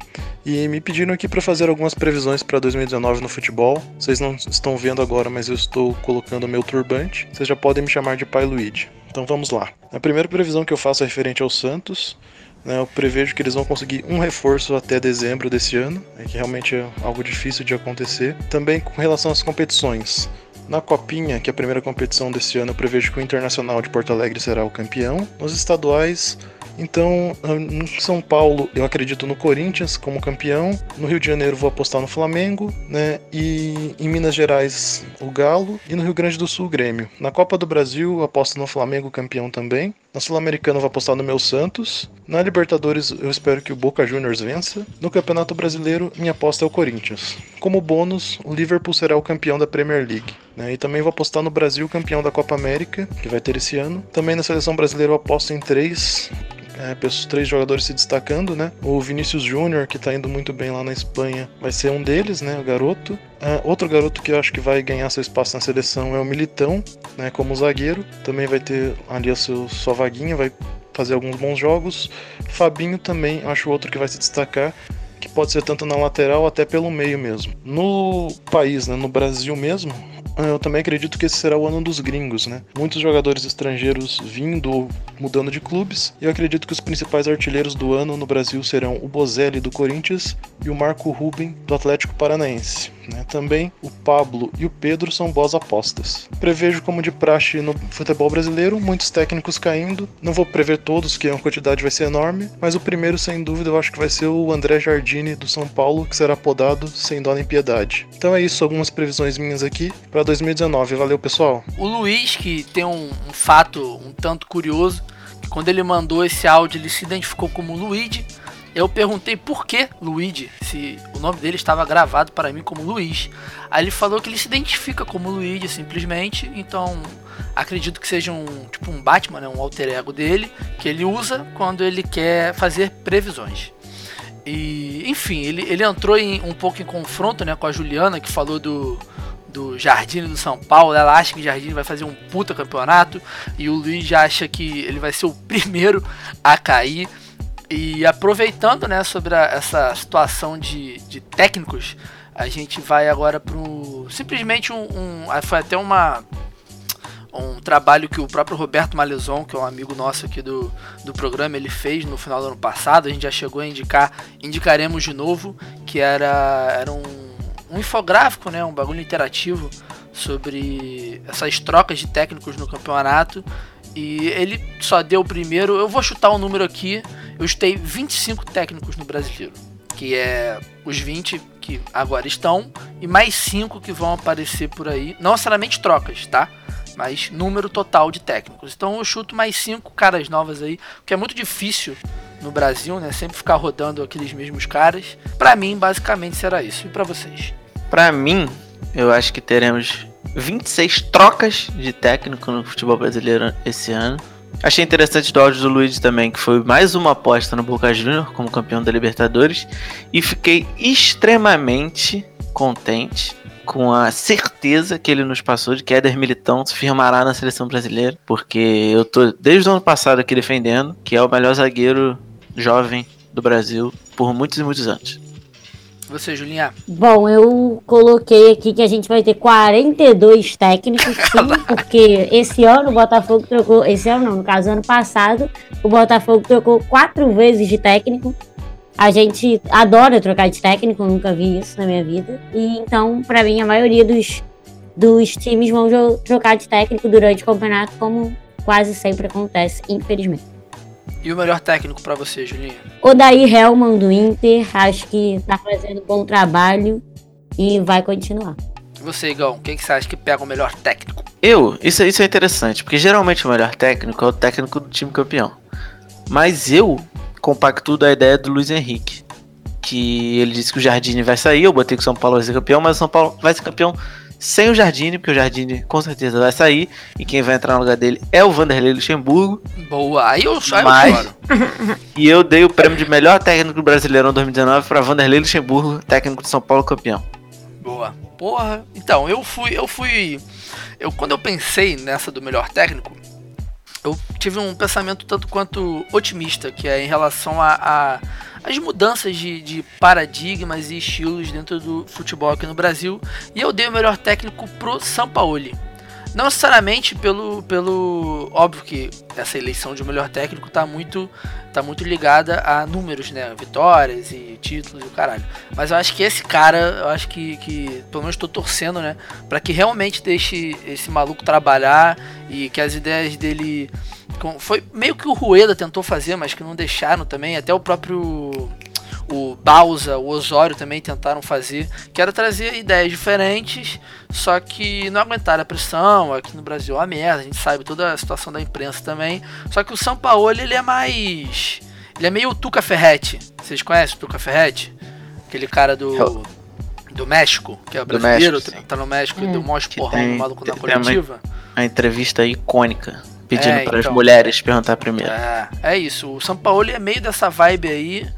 e me pediram aqui para fazer algumas previsões para 2019 no futebol. Vocês não estão vendo agora, mas eu estou colocando meu turbante. Vocês já podem me chamar de Pai Luigi. Então vamos lá. A primeira previsão que eu faço é referente ao Santos. Né, eu prevejo que eles vão conseguir um reforço até dezembro desse ano, é que realmente é algo difícil de acontecer. Também com relação às competições. Na Copinha, que é a primeira competição desse ano, eu prevejo que o Internacional de Porto Alegre será o campeão. Nos estaduais, então, no São Paulo, eu acredito no Corinthians como campeão. No Rio de Janeiro, vou apostar no Flamengo, né? E em Minas Gerais, o Galo. E no Rio Grande do Sul, o Grêmio. Na Copa do Brasil, eu aposto no Flamengo campeão também. Na Sul-Americana, vou apostar no meu Santos. Na Libertadores, eu espero que o Boca Juniors vença. No Campeonato Brasileiro, minha aposta é o Corinthians. Como bônus, o Liverpool será o campeão da Premier League. Né? E também vou apostar no Brasil, campeão da Copa América, que vai ter esse ano. Também na seleção brasileira, eu aposto em três é, três jogadores se destacando, né? O Vinícius Júnior, que tá indo muito bem lá na Espanha, vai ser um deles, né? O garoto. É, outro garoto que eu acho que vai ganhar seu espaço na seleção é o Militão, né? Como zagueiro. Também vai ter ali a seu, sua vaguinha, vai fazer alguns bons jogos. Fabinho também, acho outro que vai se destacar que pode ser tanto na lateral até pelo meio mesmo. No país, né, no Brasil mesmo, eu também acredito que esse será o ano dos gringos, né? Muitos jogadores estrangeiros vindo ou mudando de clubes, e eu acredito que os principais artilheiros do ano no Brasil serão o Bozelli do Corinthians e o Marco Ruben do Atlético Paranaense. Né? Também o Pablo e o Pedro são boas apostas. Prevejo como de praxe no futebol brasileiro, muitos técnicos caindo. Não vou prever todos, que a quantidade vai ser enorme, mas o primeiro, sem dúvida, eu acho que vai ser o André Jardine do São Paulo, que será podado sem dó nem piedade. Então é isso, algumas previsões minhas aqui para 2019. Valeu, pessoal. O Luiz, que tem um, um fato um tanto curioso, quando ele mandou esse áudio, ele se identificou como Luigi eu perguntei por que Luigi, se o nome dele estava gravado para mim como Luiz. Aí ele falou que ele se identifica como Luigi simplesmente, então acredito que seja um tipo um Batman, né, um alter ego dele, que ele usa quando ele quer fazer previsões. E, enfim, ele, ele entrou em, um pouco em confronto né, com a Juliana, que falou do, do Jardine do São Paulo. Ela acha que o Jardine vai fazer um puta campeonato e o Luiz acha que ele vai ser o primeiro a cair. E aproveitando né, sobre a, essa situação de, de técnicos, a gente vai agora para simplesmente um, um, ah, foi até uma um trabalho que o próprio Roberto Malezon, que é um amigo nosso aqui do, do programa, ele fez no final do ano passado. A gente já chegou a indicar, indicaremos de novo, que era, era um, um infográfico, né, um bagulho interativo sobre essas trocas de técnicos no campeonato. E ele só deu o primeiro. Eu vou chutar um número aqui. Eu chutei 25 técnicos no brasileiro. Que é os 20 que agora estão e mais 5 que vão aparecer por aí. Não necessariamente trocas, tá? Mas número total de técnicos. Então eu chuto mais 5 caras novas aí. Que é muito difícil no Brasil, né? Sempre ficar rodando aqueles mesmos caras. Para mim, basicamente será isso. E para vocês? Para mim, eu acho que teremos 26 trocas de técnico no futebol brasileiro esse ano. Achei interessante do áudio do Luiz também, que foi mais uma aposta no Boca Juniors como campeão da Libertadores. E fiquei extremamente contente com a certeza que ele nos passou de que Éder Militão se firmará na seleção brasileira. Porque eu tô desde o ano passado aqui defendendo que é o melhor zagueiro jovem do Brasil por muitos e muitos anos. Você, Julinha? Bom, eu coloquei aqui que a gente vai ter 42 técnicos, sim, porque esse ano o Botafogo trocou. Esse ano não, no caso, ano passado, o Botafogo trocou quatro vezes de técnico. A gente adora trocar de técnico, nunca vi isso na minha vida. E então, para mim, a maioria dos, dos times vão trocar de técnico durante o campeonato, como quase sempre acontece, infelizmente. E o melhor técnico para você, Julinha? O Daí Helman do Inter, acho que tá fazendo bom trabalho e vai continuar. E você, Igão, quem que você acha que pega o melhor técnico? Eu, isso, isso é interessante, porque geralmente o melhor técnico é o técnico do time campeão. Mas eu compacto da ideia do Luiz Henrique. Que ele disse que o Jardine vai sair, eu botei que o São Paulo vai ser campeão, mas o São Paulo vai ser campeão sem o Jardine, porque o Jardine com certeza vai sair. E quem vai entrar no lugar dele é o Vanderlei Luxemburgo. Boa, aí eu saio Mas... E eu dei o prêmio de melhor técnico brasileiro em 2019 para Vanderlei Luxemburgo, técnico de São Paulo campeão. Boa. Porra. Então, eu fui. Eu fui. Eu, quando eu pensei nessa do melhor técnico, eu tive um pensamento tanto quanto otimista, que é em relação a, a as mudanças de, de, paradigmas e estilos dentro do futebol aqui no Brasil. E eu dei o melhor técnico pro Sampaoli. Não necessariamente pelo, pelo. Óbvio que essa eleição de melhor técnico tá muito, tá muito ligada a números, né? Vitórias e títulos e o caralho. Mas eu acho que esse cara, eu acho que, que pelo menos estou torcendo, né? para que realmente deixe esse maluco trabalhar e que as ideias dele foi meio que o Rueda tentou fazer, mas que não deixaram também. Até o próprio o Bausa, o Osório também tentaram fazer, que era trazer ideias diferentes, só que não aguentaram a pressão. Aqui no Brasil é uma merda, a gente sabe toda a situação da imprensa também. Só que o São Paulo ele é mais. Ele é meio Tuca Ferretti. Vocês conhecem o Tuca Ferretti? Aquele cara do. Do México, que é brasileiro, México, tá no México e deu um monte de porrão no maluco na coletiva. A entrevista icônica Pedindo é, para as então, mulheres perguntar primeiro. É, é isso. O São Paulo é meio dessa vibe aí.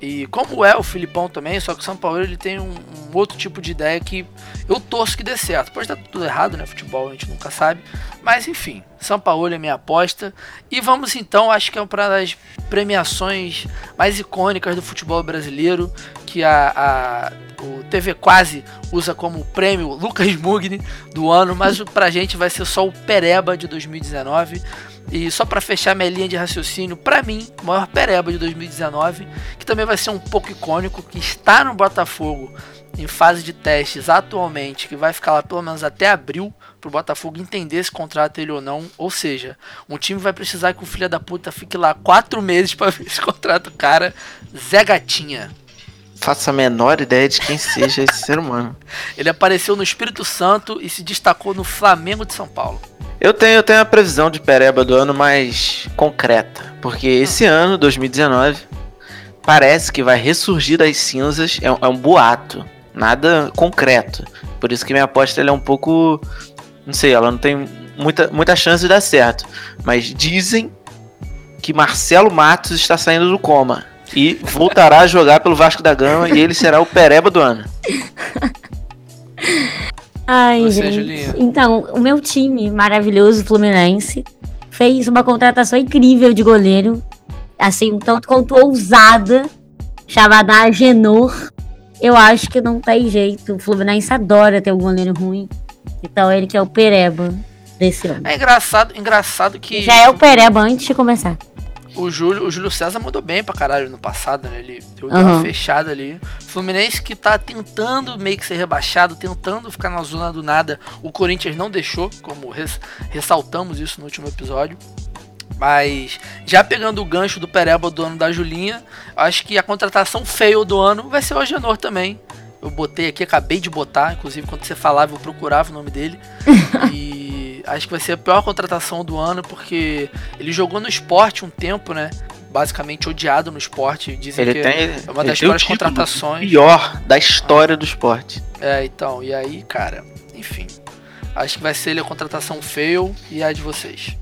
E como é o Filipão também, só que o São Paulo ele tem um, um, outro tipo de ideia que eu torço que dê certo. Pode dar tudo errado, né? Futebol a gente nunca sabe. Mas enfim, São Paulo é minha aposta. E vamos então, acho que é uma das premiações mais icônicas do futebol brasileiro, que a, a o TV Quase usa como prêmio Lucas Mugni do ano, mas pra gente vai ser só o Pereba de 2019. E só para fechar minha linha de raciocínio, para mim, o maior pereba de 2019, que também vai ser um pouco icônico, que está no Botafogo em fase de testes atualmente, que vai ficar lá pelo menos até abril, para o Botafogo entender se contrata ele ou não. Ou seja, um time vai precisar que o filho da puta fique lá quatro meses para ver se contrata o cara. Zé Gatinha. Faço a menor ideia de quem seja esse ser humano. Ele apareceu no Espírito Santo e se destacou no Flamengo de São Paulo. Eu tenho, eu tenho a previsão de Pereba do ano mais concreta. Porque esse ano, 2019, parece que vai ressurgir das cinzas. É um, é um boato. Nada concreto. Por isso que minha aposta é um pouco. Não sei, ela não tem muita, muita chance de dar certo. Mas dizem que Marcelo Matos está saindo do coma. E voltará a jogar pelo Vasco da Gama e ele será o Pereba do ano. Ai, Você, gente. Julinha? Então, o meu time maravilhoso Fluminense fez uma contratação incrível de goleiro, assim, um tanto quanto ousada, chamada Agenor. Eu acho que não tem jeito. O Fluminense adora ter um goleiro ruim. Então ele que é o Pereba desse ano. É engraçado, engraçado que Já é o Pereba antes de começar. O Júlio, o Júlio César mandou bem pra caralho no passado, né? Ele deu deu uma fechada ali. Fluminense que tá tentando meio que ser rebaixado, tentando ficar na zona do nada. O Corinthians não deixou, como res- ressaltamos isso no último episódio. Mas já pegando o gancho do Pereba do ano da Julinha, acho que a contratação fail do ano vai ser o Agenor também. Eu botei aqui, acabei de botar, inclusive quando você falava eu procurava o nome dele. e acho que vai ser a pior contratação do ano, porque ele jogou no esporte um tempo, né? Basicamente odiado no esporte. Dizem Ele que tem, é uma ele das piores contratações. pior da história do esporte. É, então, e aí, cara, enfim. Acho que vai ser ele a contratação fail e a de vocês.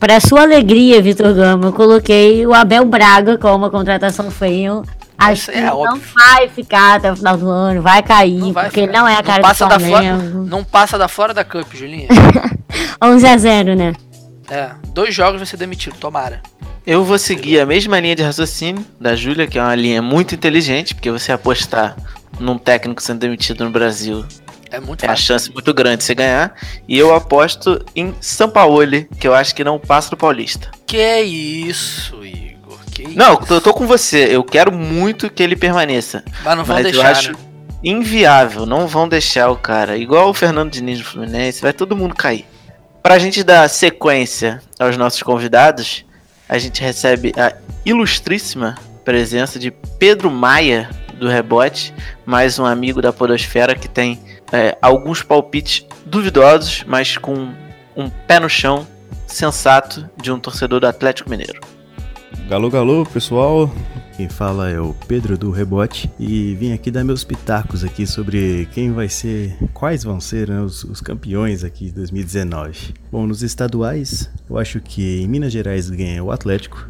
Para sua alegria, Vitor Gama, eu coloquei o Abel Braga como a contratação feia. Acho é não óbvio. vai ficar até o final do ano, vai cair, Não vai porque ficar. não é a Não cara passa do da Flamengo. Não passa da Florida Cup, Julinha. 11 a 0, né? É, dois jogos vai ser demitido, tomara. Eu vou seguir a mesma linha de raciocínio da Júlia, que é uma linha muito inteligente, porque você apostar num técnico sendo demitido no Brasil É muito é a chance muito grande de você ganhar. E eu aposto em Sampaoli, que eu acho que não passa do Paulista. Que isso, Igor. Que Não, eu tô, eu com você. Eu quero muito que ele permaneça. Mas não vão Mas eu deixar, acho né? inviável. Não vão deixar o cara. Igual o Fernando Diniz do Fluminense, vai todo mundo cair. Pra gente dar sequência aos nossos convidados, a gente recebe a ilustríssima presença de Pedro Maia do Rebote, mais um amigo da Podosfera que tem é, alguns palpites duvidosos, mas com um pé no chão sensato de um torcedor do Atlético Mineiro. Galô, galô, pessoal. Quem fala é o Pedro do Rebote e vim aqui dar meus pitacos aqui sobre quem vai ser, quais vão ser né, os, os campeões aqui de 2019. Bom, nos estaduais, eu acho que em Minas Gerais ganha o Atlético,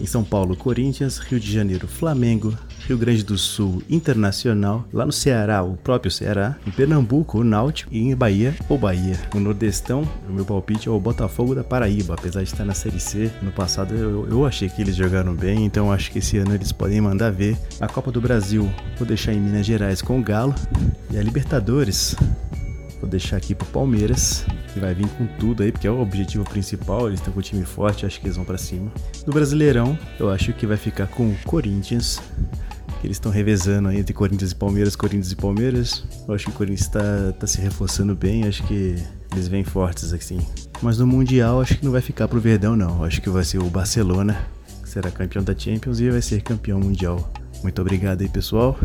em São Paulo, Corinthians, Rio de Janeiro, Flamengo, Rio Grande do Sul, Internacional, lá no Ceará, o próprio Ceará, em Pernambuco, o Náutico e em Bahia, o Bahia. No Nordestão, o meu palpite é o Botafogo da Paraíba, apesar de estar na Série C. No passado eu, eu achei que eles jogaram bem, então acho que esse ano eles podem mandar ver. A Copa do Brasil, vou deixar em Minas Gerais com o Galo. E a Libertadores, Vou deixar aqui pro Palmeiras, que vai vir com tudo aí, porque é o objetivo principal. Eles estão com o time forte, acho que eles vão pra cima. No Brasileirão, eu acho que vai ficar com o Corinthians, eles estão revezando aí entre Corinthians e Palmeiras, Corinthians e Palmeiras. Eu acho que o Corinthians tá, tá se reforçando bem, acho que eles vêm fortes assim. Mas no Mundial, acho que não vai ficar pro Verdão, não. Acho que vai ser o Barcelona, que será campeão da Champions e vai ser campeão mundial. Muito obrigado aí, pessoal.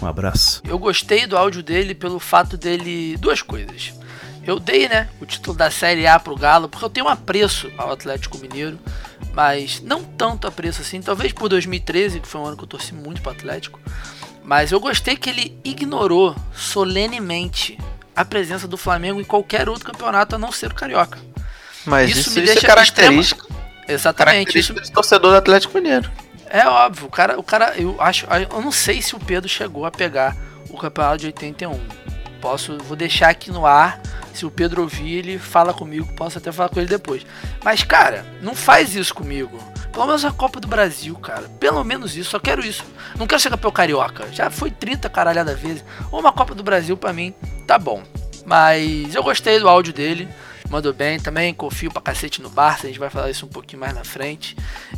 Um abraço. Eu gostei do áudio dele pelo fato dele. Duas coisas. Eu dei, né, o título da Série A pro Galo, porque eu tenho um apreço ao Atlético Mineiro, mas não tanto apreço assim, talvez por 2013, que foi um ano que eu torci muito pro Atlético. Mas eu gostei que ele ignorou solenemente a presença do Flamengo em qualquer outro campeonato a não ser o Carioca. Mas Isso isso, me isso deixa é característica, Exatamente. Isso característica do torcedor do Atlético Mineiro. é óbvio, o cara, o cara, eu acho, eu não sei se o Pedro chegou a pegar o campeonato de 81. Posso, vou deixar aqui no ar. Se o Pedro ouvir, ele fala comigo, posso até falar com ele depois. Mas cara, não faz isso comigo. Pelo menos a Copa do Brasil, cara. Pelo menos isso, só quero isso. Não quero ser campeão carioca. Já foi 30 caralhada vezes. Ou uma Copa do Brasil pra mim, tá bom. Mas eu gostei do áudio dele. Mandou bem também, confio pra cacete no Barça, a gente vai falar isso um pouquinho mais na frente.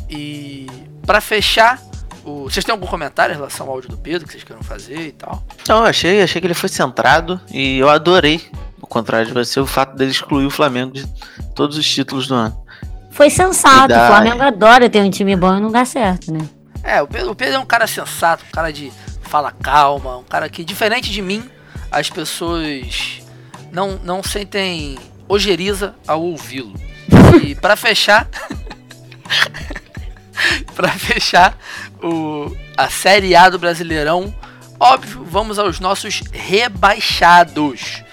E para fechar, o... vocês têm algum comentário em relação ao áudio do Pedro que vocês queiram fazer e tal? Não, achei, achei que ele foi centrado e eu adorei, ao contrário de você, o fato dele excluir o Flamengo de todos os títulos do ano. Foi sensato, o Flamengo adora ter um time bom e não dá certo, né? É, o Pedro, o Pedro é um cara sensato, um cara de fala calma, um cara que, diferente de mim, as pessoas não, não sentem ojeriza ao ouvi-lo. E para fechar, para fechar o, a Série A do Brasileirão, óbvio, vamos aos nossos rebaixados.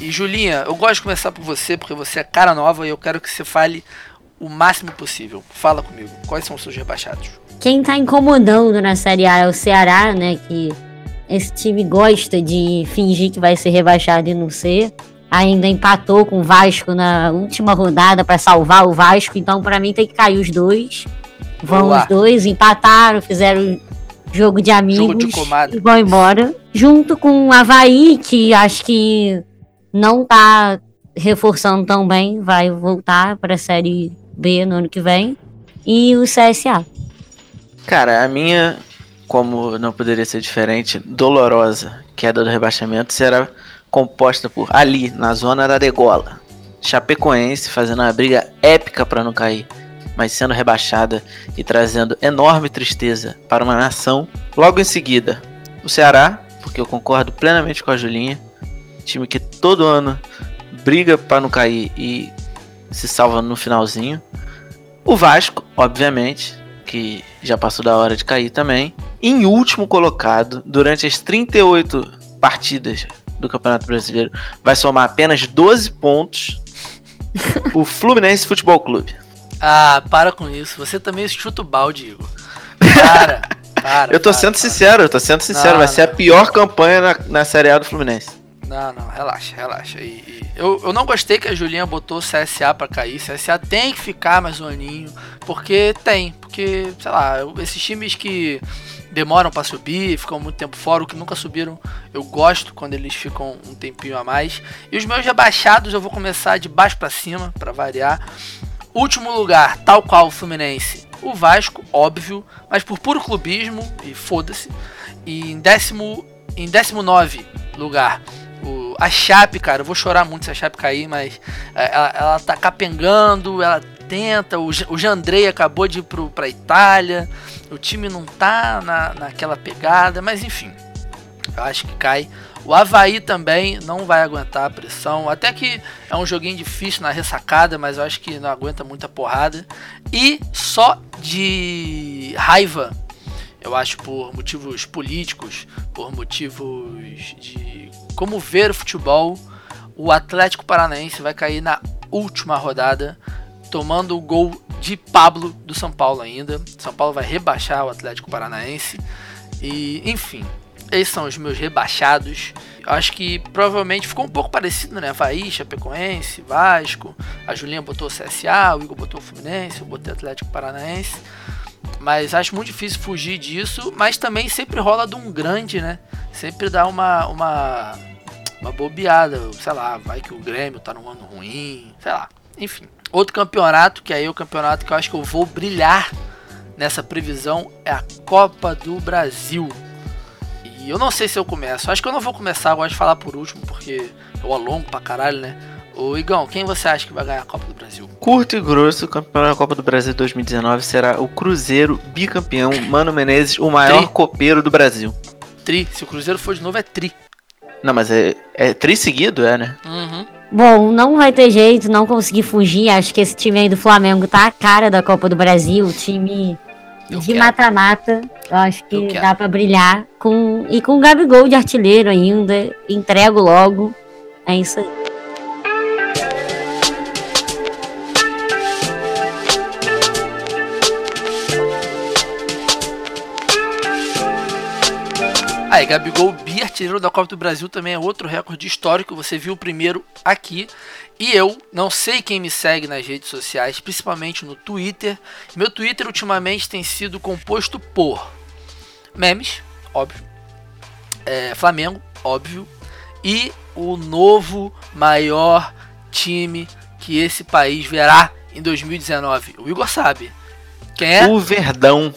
E Julinha, eu gosto de começar por você, porque você é cara nova e eu quero que você fale o máximo possível. Fala comigo, quais são os seus rebaixados? Quem tá incomodando na Série A é o Ceará, né? Que esse time gosta de fingir que vai ser rebaixado e não ser ainda empatou com o Vasco na última rodada para salvar o Vasco, então para mim tem que cair os dois. Vão Boa. os dois, empataram, fizeram jogo de amigos jogo de e vão embora. Junto com o Havaí, que acho que não tá reforçando tão bem, vai voltar para a Série B no ano que vem. E o CSA. Cara, a minha, como não poderia ser diferente, dolorosa queda do rebaixamento será composta por ali, na zona da degola. Chapecoense fazendo uma briga épica para não cair, mas sendo rebaixada e trazendo enorme tristeza para uma nação. Logo em seguida, o Ceará, porque eu concordo plenamente com a Julinha, time que todo ano briga para não cair e se salva no finalzinho. O Vasco, obviamente, que já passou da hora de cair também. Em último colocado, durante as 38 partidas do Campeonato Brasileiro vai somar apenas 12 pontos. o Fluminense Futebol Clube. Ah, para com isso. Você também chuta o balde, Igor. Para, para. Eu tô para, sendo para. sincero, eu tô sendo sincero. Não, vai não. ser a pior campanha na, na Série A do Fluminense. Não, não, relaxa, relaxa. E, e, eu, eu não gostei que a Julinha botou o CSA pra cair. CSA tem que ficar mais um aninho. Porque tem. Porque, sei lá, esses times que demoram para subir, ficam muito tempo fora, o que nunca subiram. Eu gosto quando eles ficam um tempinho a mais. E os meus rebaixados eu vou começar de baixo para cima, para variar. Último lugar, tal qual o Fluminense, o Vasco, óbvio, mas por puro clubismo e foda-se. E em décimo, em décimo nove lugar, o, a Chape, cara, eu vou chorar muito se a Chape cair, mas é, ela, ela tá capengando, ela tenta, o, o Jandrei acabou de ir pro, pra Itália, o time não tá na, naquela pegada, mas enfim, acho que cai. O Havaí também não vai aguentar a pressão. Até que é um joguinho difícil na ressacada, mas eu acho que não aguenta muita porrada. E só de raiva, eu acho por motivos políticos, por motivos de como ver o futebol, o Atlético Paranaense vai cair na última rodada tomando o gol de Pablo do São Paulo ainda. São Paulo vai rebaixar o Atlético Paranaense. E, enfim, esses são os meus rebaixados. Eu acho que provavelmente ficou um pouco parecido, né? Havaí, Chapecoense, Vasco. A Julinha botou o CSA, o Igor botou o Fluminense, eu botei o Atlético Paranaense. Mas acho muito difícil fugir disso. Mas também sempre rola de um grande, né? Sempre dá uma, uma, uma bobeada. Sei lá, vai que o Grêmio tá num ano ruim. Sei lá. Enfim. Outro campeonato, que aí é o campeonato que eu acho que eu vou brilhar nessa previsão, é a Copa do Brasil. E eu não sei se eu começo. Acho que eu não vou começar, eu gosto de falar por último, porque eu alongo pra caralho, né? Ô Igão, quem você acha que vai ganhar a Copa do Brasil? Curto e grosso, o campeão da Copa do Brasil 2019 será o Cruzeiro bicampeão, Mano Menezes, o maior tri. copeiro do Brasil. Tri, se o Cruzeiro for de novo é tri. Não, mas é, é tri seguido, é, né? Uhum. Bom, não vai ter jeito, não consegui fugir. Acho que esse time aí do Flamengo tá a cara da Copa do Brasil, time eu de mata-mata. Eu acho que eu dá para brilhar com e com o Gabigol de artilheiro ainda. Entrego logo. É isso aí. Aí, Gabigol bi-artilheiro da Copa do Brasil também é outro recorde histórico. Você viu o primeiro aqui. E eu não sei quem me segue nas redes sociais, principalmente no Twitter. Meu Twitter ultimamente tem sido composto por memes, óbvio. É, Flamengo, óbvio. E o novo maior time que esse país verá em 2019. O Igor sabe. Quem é? O Verdão.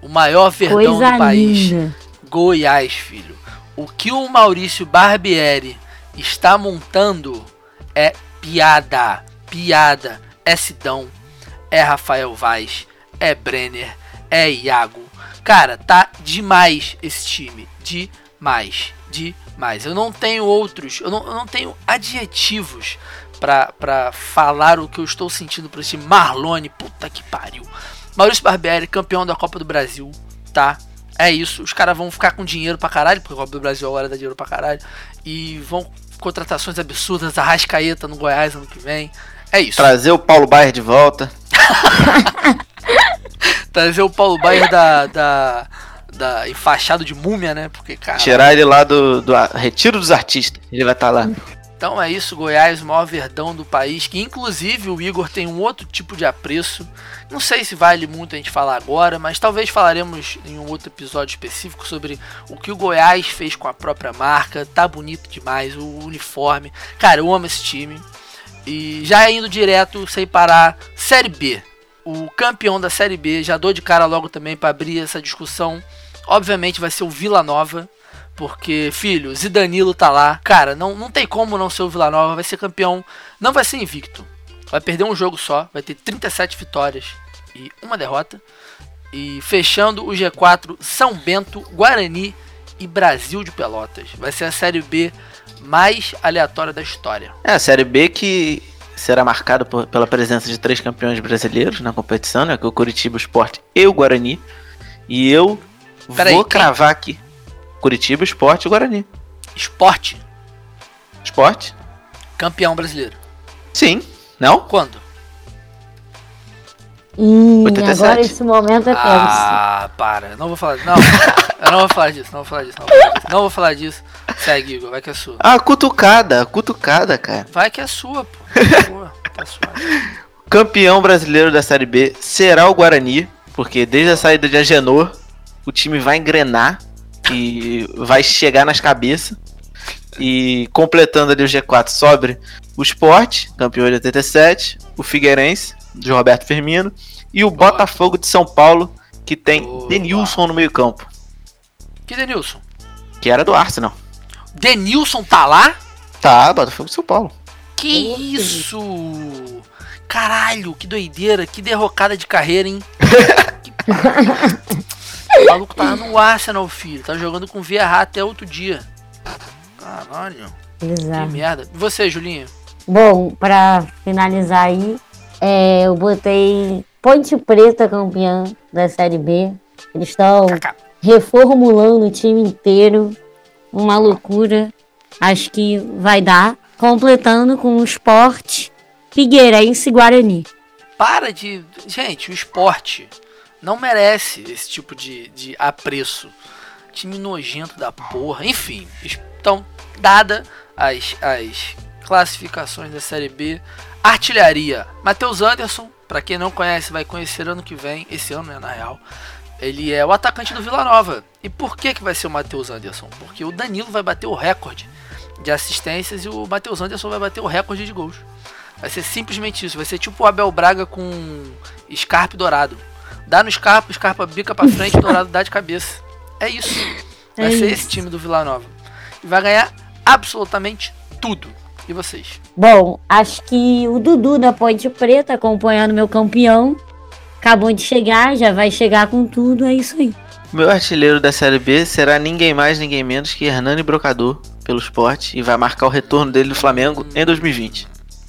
O maior verdão Coisa do país. linda. Goiás, filho. O que o Maurício Barbieri está montando é piada. Piada. É Sidão. É Rafael Vaz. É Brenner. É Iago. Cara, tá demais esse time. Demais. Demais. Eu não tenho outros. Eu não, eu não tenho adjetivos pra falar o que eu estou sentindo por esse Marlone. Puta que pariu. Maurício Barbieri, campeão da Copa do Brasil. Tá? É isso, os caras vão ficar com dinheiro pra caralho, porque a Copa do Brasil agora dá dinheiro pra caralho. E vão contratações absurdas, Arrascaeta no Goiás ano que vem. É isso. Trazer o Paulo Baier de volta. Trazer o Paulo Baier da, da, da enfaixado de múmia, né? Porque, cara. Tirar ele lá do, do Retiro dos Artistas. Ele vai estar lá. Então é isso, Goiás, o maior verdão do país, que inclusive o Igor tem um outro tipo de apreço. Não sei se vale muito a gente falar agora, mas talvez falaremos em um outro episódio específico sobre o que o Goiás fez com a própria marca. Tá bonito demais, o uniforme. Cara, eu amo esse time. E já indo direto, sem parar, Série B. O campeão da Série B, já dou de cara logo também para abrir essa discussão. Obviamente vai ser o Vila Nova. Porque, filho, Zidanilo tá lá. Cara, não, não tem como não ser o Vila Nova. Vai ser campeão. Não vai ser invicto. Vai perder um jogo só. Vai ter 37 vitórias e uma derrota. E fechando o G4, São Bento, Guarani e Brasil de Pelotas. Vai ser a Série B mais aleatória da história. É, a Série B que será marcada por- pela presença de três campeões brasileiros na competição, né? Que é o Curitiba, o Sport e o Guarani. E eu Peraí, vou quem? cravar aqui. Curitiba, Sport e Guarani. Esporte, Sport? campeão brasileiro. Sim. Não? Quando? Hum, 87. agora esse momento é tenso. Ah, para. Não vou falar. Não, eu não vou falar disso. Não vou falar disso. Não vou falar disso. Não vou falar disso. Segue, Igor. Vai que é sua. Ah, cutucada. Cutucada, cara. Vai que é sua, pô. É sua. Campeão brasileiro da Série B será o Guarani. Porque desde a saída de Agenor, o time vai engrenar. E vai chegar nas cabeças. E completando ali o G4 sobre o Sport, campeão de 87, o Figueirense, de Roberto Firmino, e o Botafogo de São Paulo, que tem Boa. Denilson no meio-campo, Que Denilson? que era do Arsenal. Denilson tá lá? Tá, Botafogo de São Paulo. Que isso? Caralho, que doideira, que derrocada de carreira, hein? Que- o maluco tá no Arsenal, filho. Tá jogando com Vieira até outro dia. Caralho, que Exato. merda. E você, Julinho? Bom, pra finalizar aí, é, eu botei Ponte Preta campeã da Série B. Eles estão reformulando o time inteiro. Uma loucura. Acho que vai dar. Completando com o Sport, Figueirense e Guarani. Para de. Gente, o esporte não merece esse tipo de, de apreço. Time nojento da porra. Enfim, então, dada as, as classificações da Série B, artilharia. Matheus Anderson, pra quem não conhece, vai conhecer ano que vem. Esse ano, né, na real. Ele é o atacante do Vila Nova. E por que, que vai ser o Matheus Anderson? Porque o Danilo vai bater o recorde de assistências e o Matheus Anderson vai bater o recorde de gols. Vai ser simplesmente isso. Vai ser tipo o Abel Braga com Scarpa e Dourado. Dá no Scarpa, o Scarpa bica pra frente, o Dourado dá de cabeça. É isso. Vai É ser isso. esse time do Vila Nova. E vai ganhar absolutamente tudo. E vocês? Bom, acho que o Dudu da Ponte Preta, acompanhando meu campeão, acabou de chegar, já vai chegar com tudo, é isso aí. Meu artilheiro da Série B será ninguém mais, ninguém menos que Hernani Brocador, pelo esporte, e vai marcar o retorno dele do Flamengo em 2020.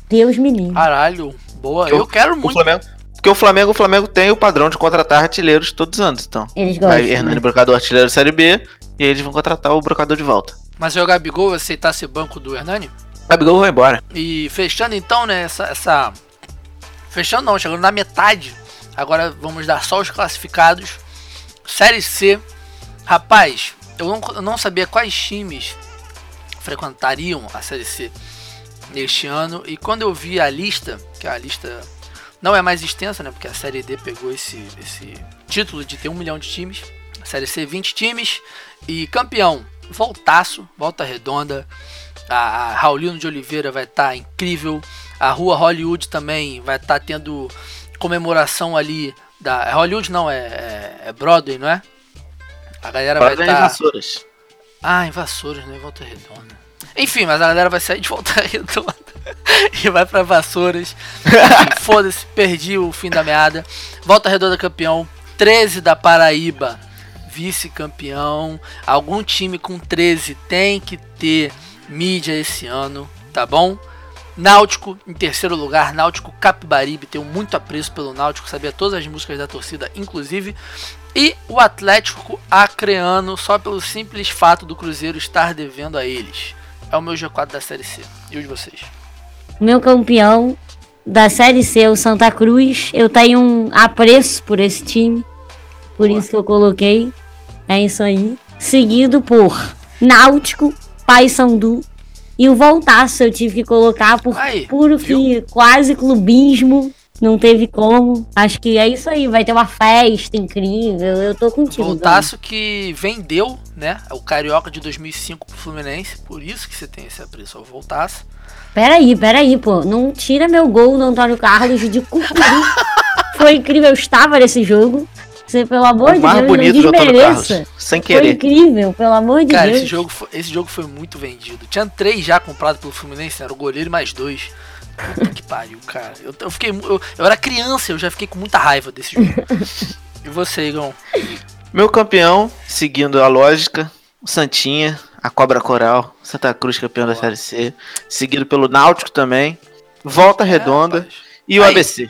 Deus me livre. Caralho, boa. Eu- Eu quero O muito. Flamengo, porque o Flamengo, o Flamengo tem o padrão de contratar artilheiros todos os anos, então. Eles Vai gostam. Hernani né? Brocador, artilheiro Série B, e eles vão contratar o Brocador de volta. Mas o Gabigol vai aceitar esse banco do Hernani? Gabigol vai embora. E fechando então, né, essa, essa. Fechando não, chegando na metade. Agora vamos dar só os classificados. Série C. Rapaz, eu não, eu não sabia quais times frequentariam a Série C neste ano. E quando eu vi a lista, que a lista não é mais extensa, né? Porque a Série D pegou esse, esse título de ter um milhão de times. A Série C, 20 times. E campeão, voltaço, volta redonda. A, a Raulino de Oliveira vai estar tá incrível. A Rua Hollywood também vai estar tá tendo comemoração ali. Da, é Hollywood não, é, é, é Broadway, não é? A galera vai estar. Tá... Vassouras. Ah, em Vassouras, né? Volta Redonda. Enfim, mas a galera vai sair de Volta Redonda e vai pra Vassouras. Foda-se, perdi o fim da meada. Volta Redonda campeão. 13 da Paraíba, vice-campeão. Algum time com 13 tem que ter mídia esse ano, tá bom? Náutico em terceiro lugar, Náutico Capibaribe, tenho muito apreço pelo Náutico, sabia todas as músicas da torcida, inclusive. E o Atlético Acreano, só pelo simples fato do Cruzeiro estar devendo a eles. É o meu G4 da Série C. E o de vocês? Meu campeão da Série C, o Santa Cruz. Eu tenho um apreço por esse time. Por Boa. isso que eu coloquei. É isso aí. Seguido por Náutico, Paysandu e o Voltaço eu tive que colocar por aí, puro que quase clubismo. Não teve como. Acho que é isso aí. Vai ter uma festa incrível. Eu tô contigo. Voltaço que vendeu, né? O Carioca de 2005 pro Fluminense. Por isso que você tem esse apreço ao Voltaço. Peraí, peraí, pô. Não tira meu gol do Antônio Carlos de Cucuri. Foi incrível. Eu estava nesse jogo. Você, pelo amor o de mais Deus, bonito não desmereça. sem querer. Foi incrível, pelo amor de Cara, Deus. Esse jogo, foi, esse jogo foi muito vendido. Tinha três já comprados pelo Fluminense, era o goleiro e mais dois. Puta que pariu, cara. Eu, eu fiquei. Eu, eu, era criança, eu já fiquei com muita raiva desse jogo. e você, Igão? Meu campeão, seguindo a lógica, o Santinha, a Cobra Coral, Santa Cruz campeão Boa. da Série C, seguido pelo Náutico também, Volta é, Redonda rapaz. e o Aí, ABC.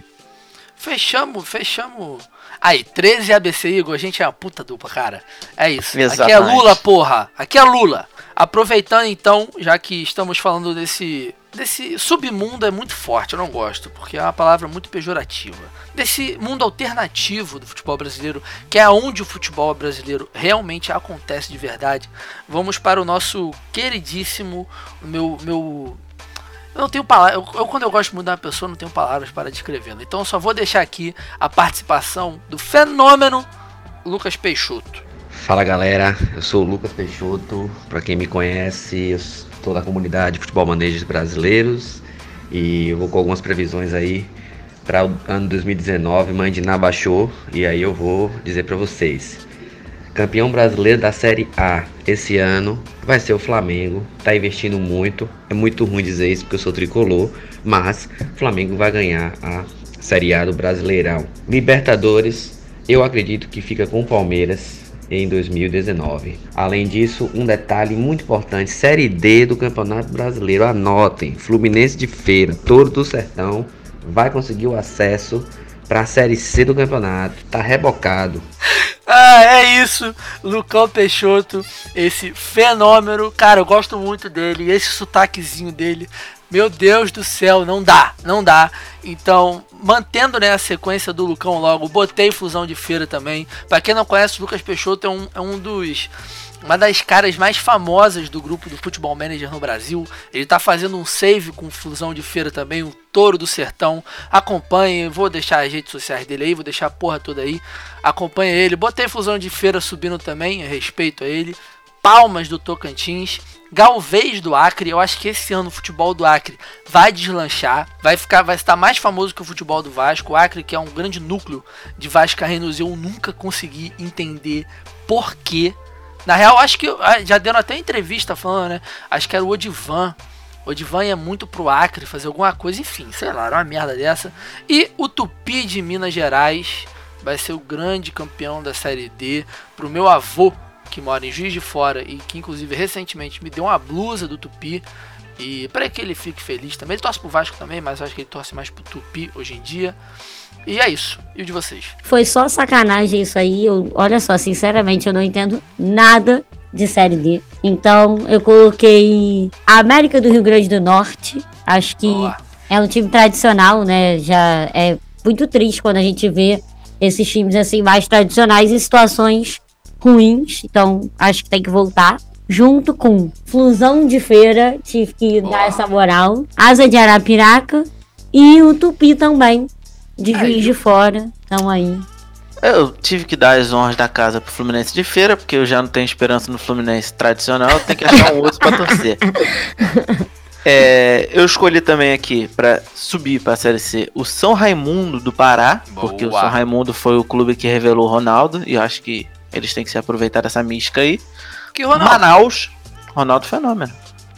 Fechamos, fechamos Aí, 13 ABC Igor, a gente é uma puta dupla, cara. É isso. Exatamente. Aqui é Lula, porra. Aqui é Lula. Aproveitando então, já que estamos falando desse desse submundo é muito forte, eu não gosto, porque é uma palavra muito pejorativa. Desse mundo alternativo do futebol brasileiro, que é onde o futebol brasileiro realmente acontece de verdade. Vamos para o nosso queridíssimo, meu meu eu não tenho palavras. Eu, eu, quando eu gosto muito de uma pessoa, não tenho palavras para descrevê-la. Então eu só vou deixar aqui a participação do fenômeno Lucas Peixoto. Fala galera, eu sou o Lucas Peixoto. Para quem me conhece, eu sou da comunidade de futebol manejos brasileiros e eu vou com algumas previsões aí para o ano 2019. Mandiná baixou e aí eu vou dizer para vocês. Campeão brasileiro da Série A esse ano vai ser o Flamengo. Tá investindo muito. É muito ruim dizer isso porque eu sou tricolor, mas o Flamengo vai ganhar a Série A do Brasileirão. Libertadores, eu acredito que fica com o Palmeiras em 2019. Além disso, um detalhe muito importante: Série D do Campeonato Brasileiro. Anotem: Fluminense de Feira, Touro do Sertão, vai conseguir o acesso para a Série C do campeonato. Tá rebocado. Ah, é isso, Lucão Peixoto, esse fenômeno, cara, eu gosto muito dele, esse sotaquezinho dele, meu Deus do céu, não dá, não dá. Então, mantendo né, a sequência do Lucão logo, botei fusão de feira também. Para quem não conhece, o Lucas Peixoto é um, é um dos uma das caras mais famosas do grupo do Futebol Manager no Brasil. Ele tá fazendo um save com fusão de feira também, o Touro do Sertão. Acompanhe, vou deixar as redes sociais dele aí, vou deixar a porra toda aí. Acompanhe ele. Botei fusão de feira subindo também, respeito a ele. Palmas do Tocantins. Galvez do Acre, eu acho que esse ano o futebol do Acre vai deslanchar, vai ficar, vai estar mais famoso que o futebol do Vasco. O Acre, que é um grande núcleo de vascaínos, eu nunca consegui entender por quê na real, acho que ah, já deram até entrevista falando, né? Acho que era o Odivan. O Odivan ia muito pro Acre fazer alguma coisa, enfim, sei lá, era uma merda dessa. E o Tupi de Minas Gerais vai ser o grande campeão da Série D. Pro meu avô, que mora em Juiz de Fora e que inclusive recentemente me deu uma blusa do Tupi. E para que ele fique feliz também. Ele torce pro Vasco também, mas acho que ele torce mais pro Tupi hoje em dia. E é isso. E o de vocês? Foi só sacanagem isso aí. Eu, olha só, sinceramente, eu não entendo nada de Série D. Então, eu coloquei a América do Rio Grande do Norte. Acho que é um time tradicional, né? Já é muito triste quando a gente vê esses times assim mais tradicionais em situações ruins, então acho que tem que voltar. Junto com Flusão de Feira, tive que Boa. dar essa moral. Asa de Arapiraca e o Tupi também, de. Juiz de Fora. Então aí. Eu tive que dar as honras da casa pro Fluminense de feira, porque eu já não tenho esperança no Fluminense tradicional, eu tenho que achar um outro pra torcer. É, eu escolhi também aqui pra subir pra Série C o São Raimundo do Pará, porque o Boa. São Raimundo foi o clube que revelou o Ronaldo, e eu acho que eles têm que se aproveitar dessa mística aí. Que Ronaldo? Manaus, Ronaldo Fenômeno.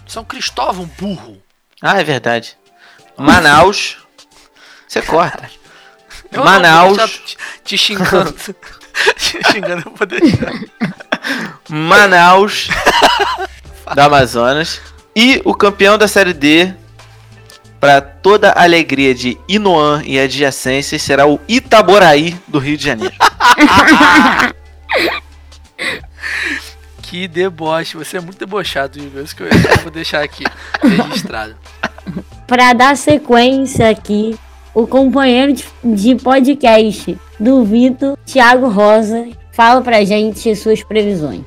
São Cristóvão, burro. Ah, é verdade. Manaus, você corta. Eu Manaus. não te, te xingando. te xingando, eu vou deixar. Manaus do Amazonas e o campeão da Série D para toda a alegria de Inoan e adjacências será o Itaboraí do Rio de Janeiro. Que deboche. Você é muito debochado, Igor. Isso que eu, eu vou deixar aqui registrado. Para dar sequência aqui, o companheiro de, de podcast do Vitor, Thiago Rosa, fala pra gente suas previsões.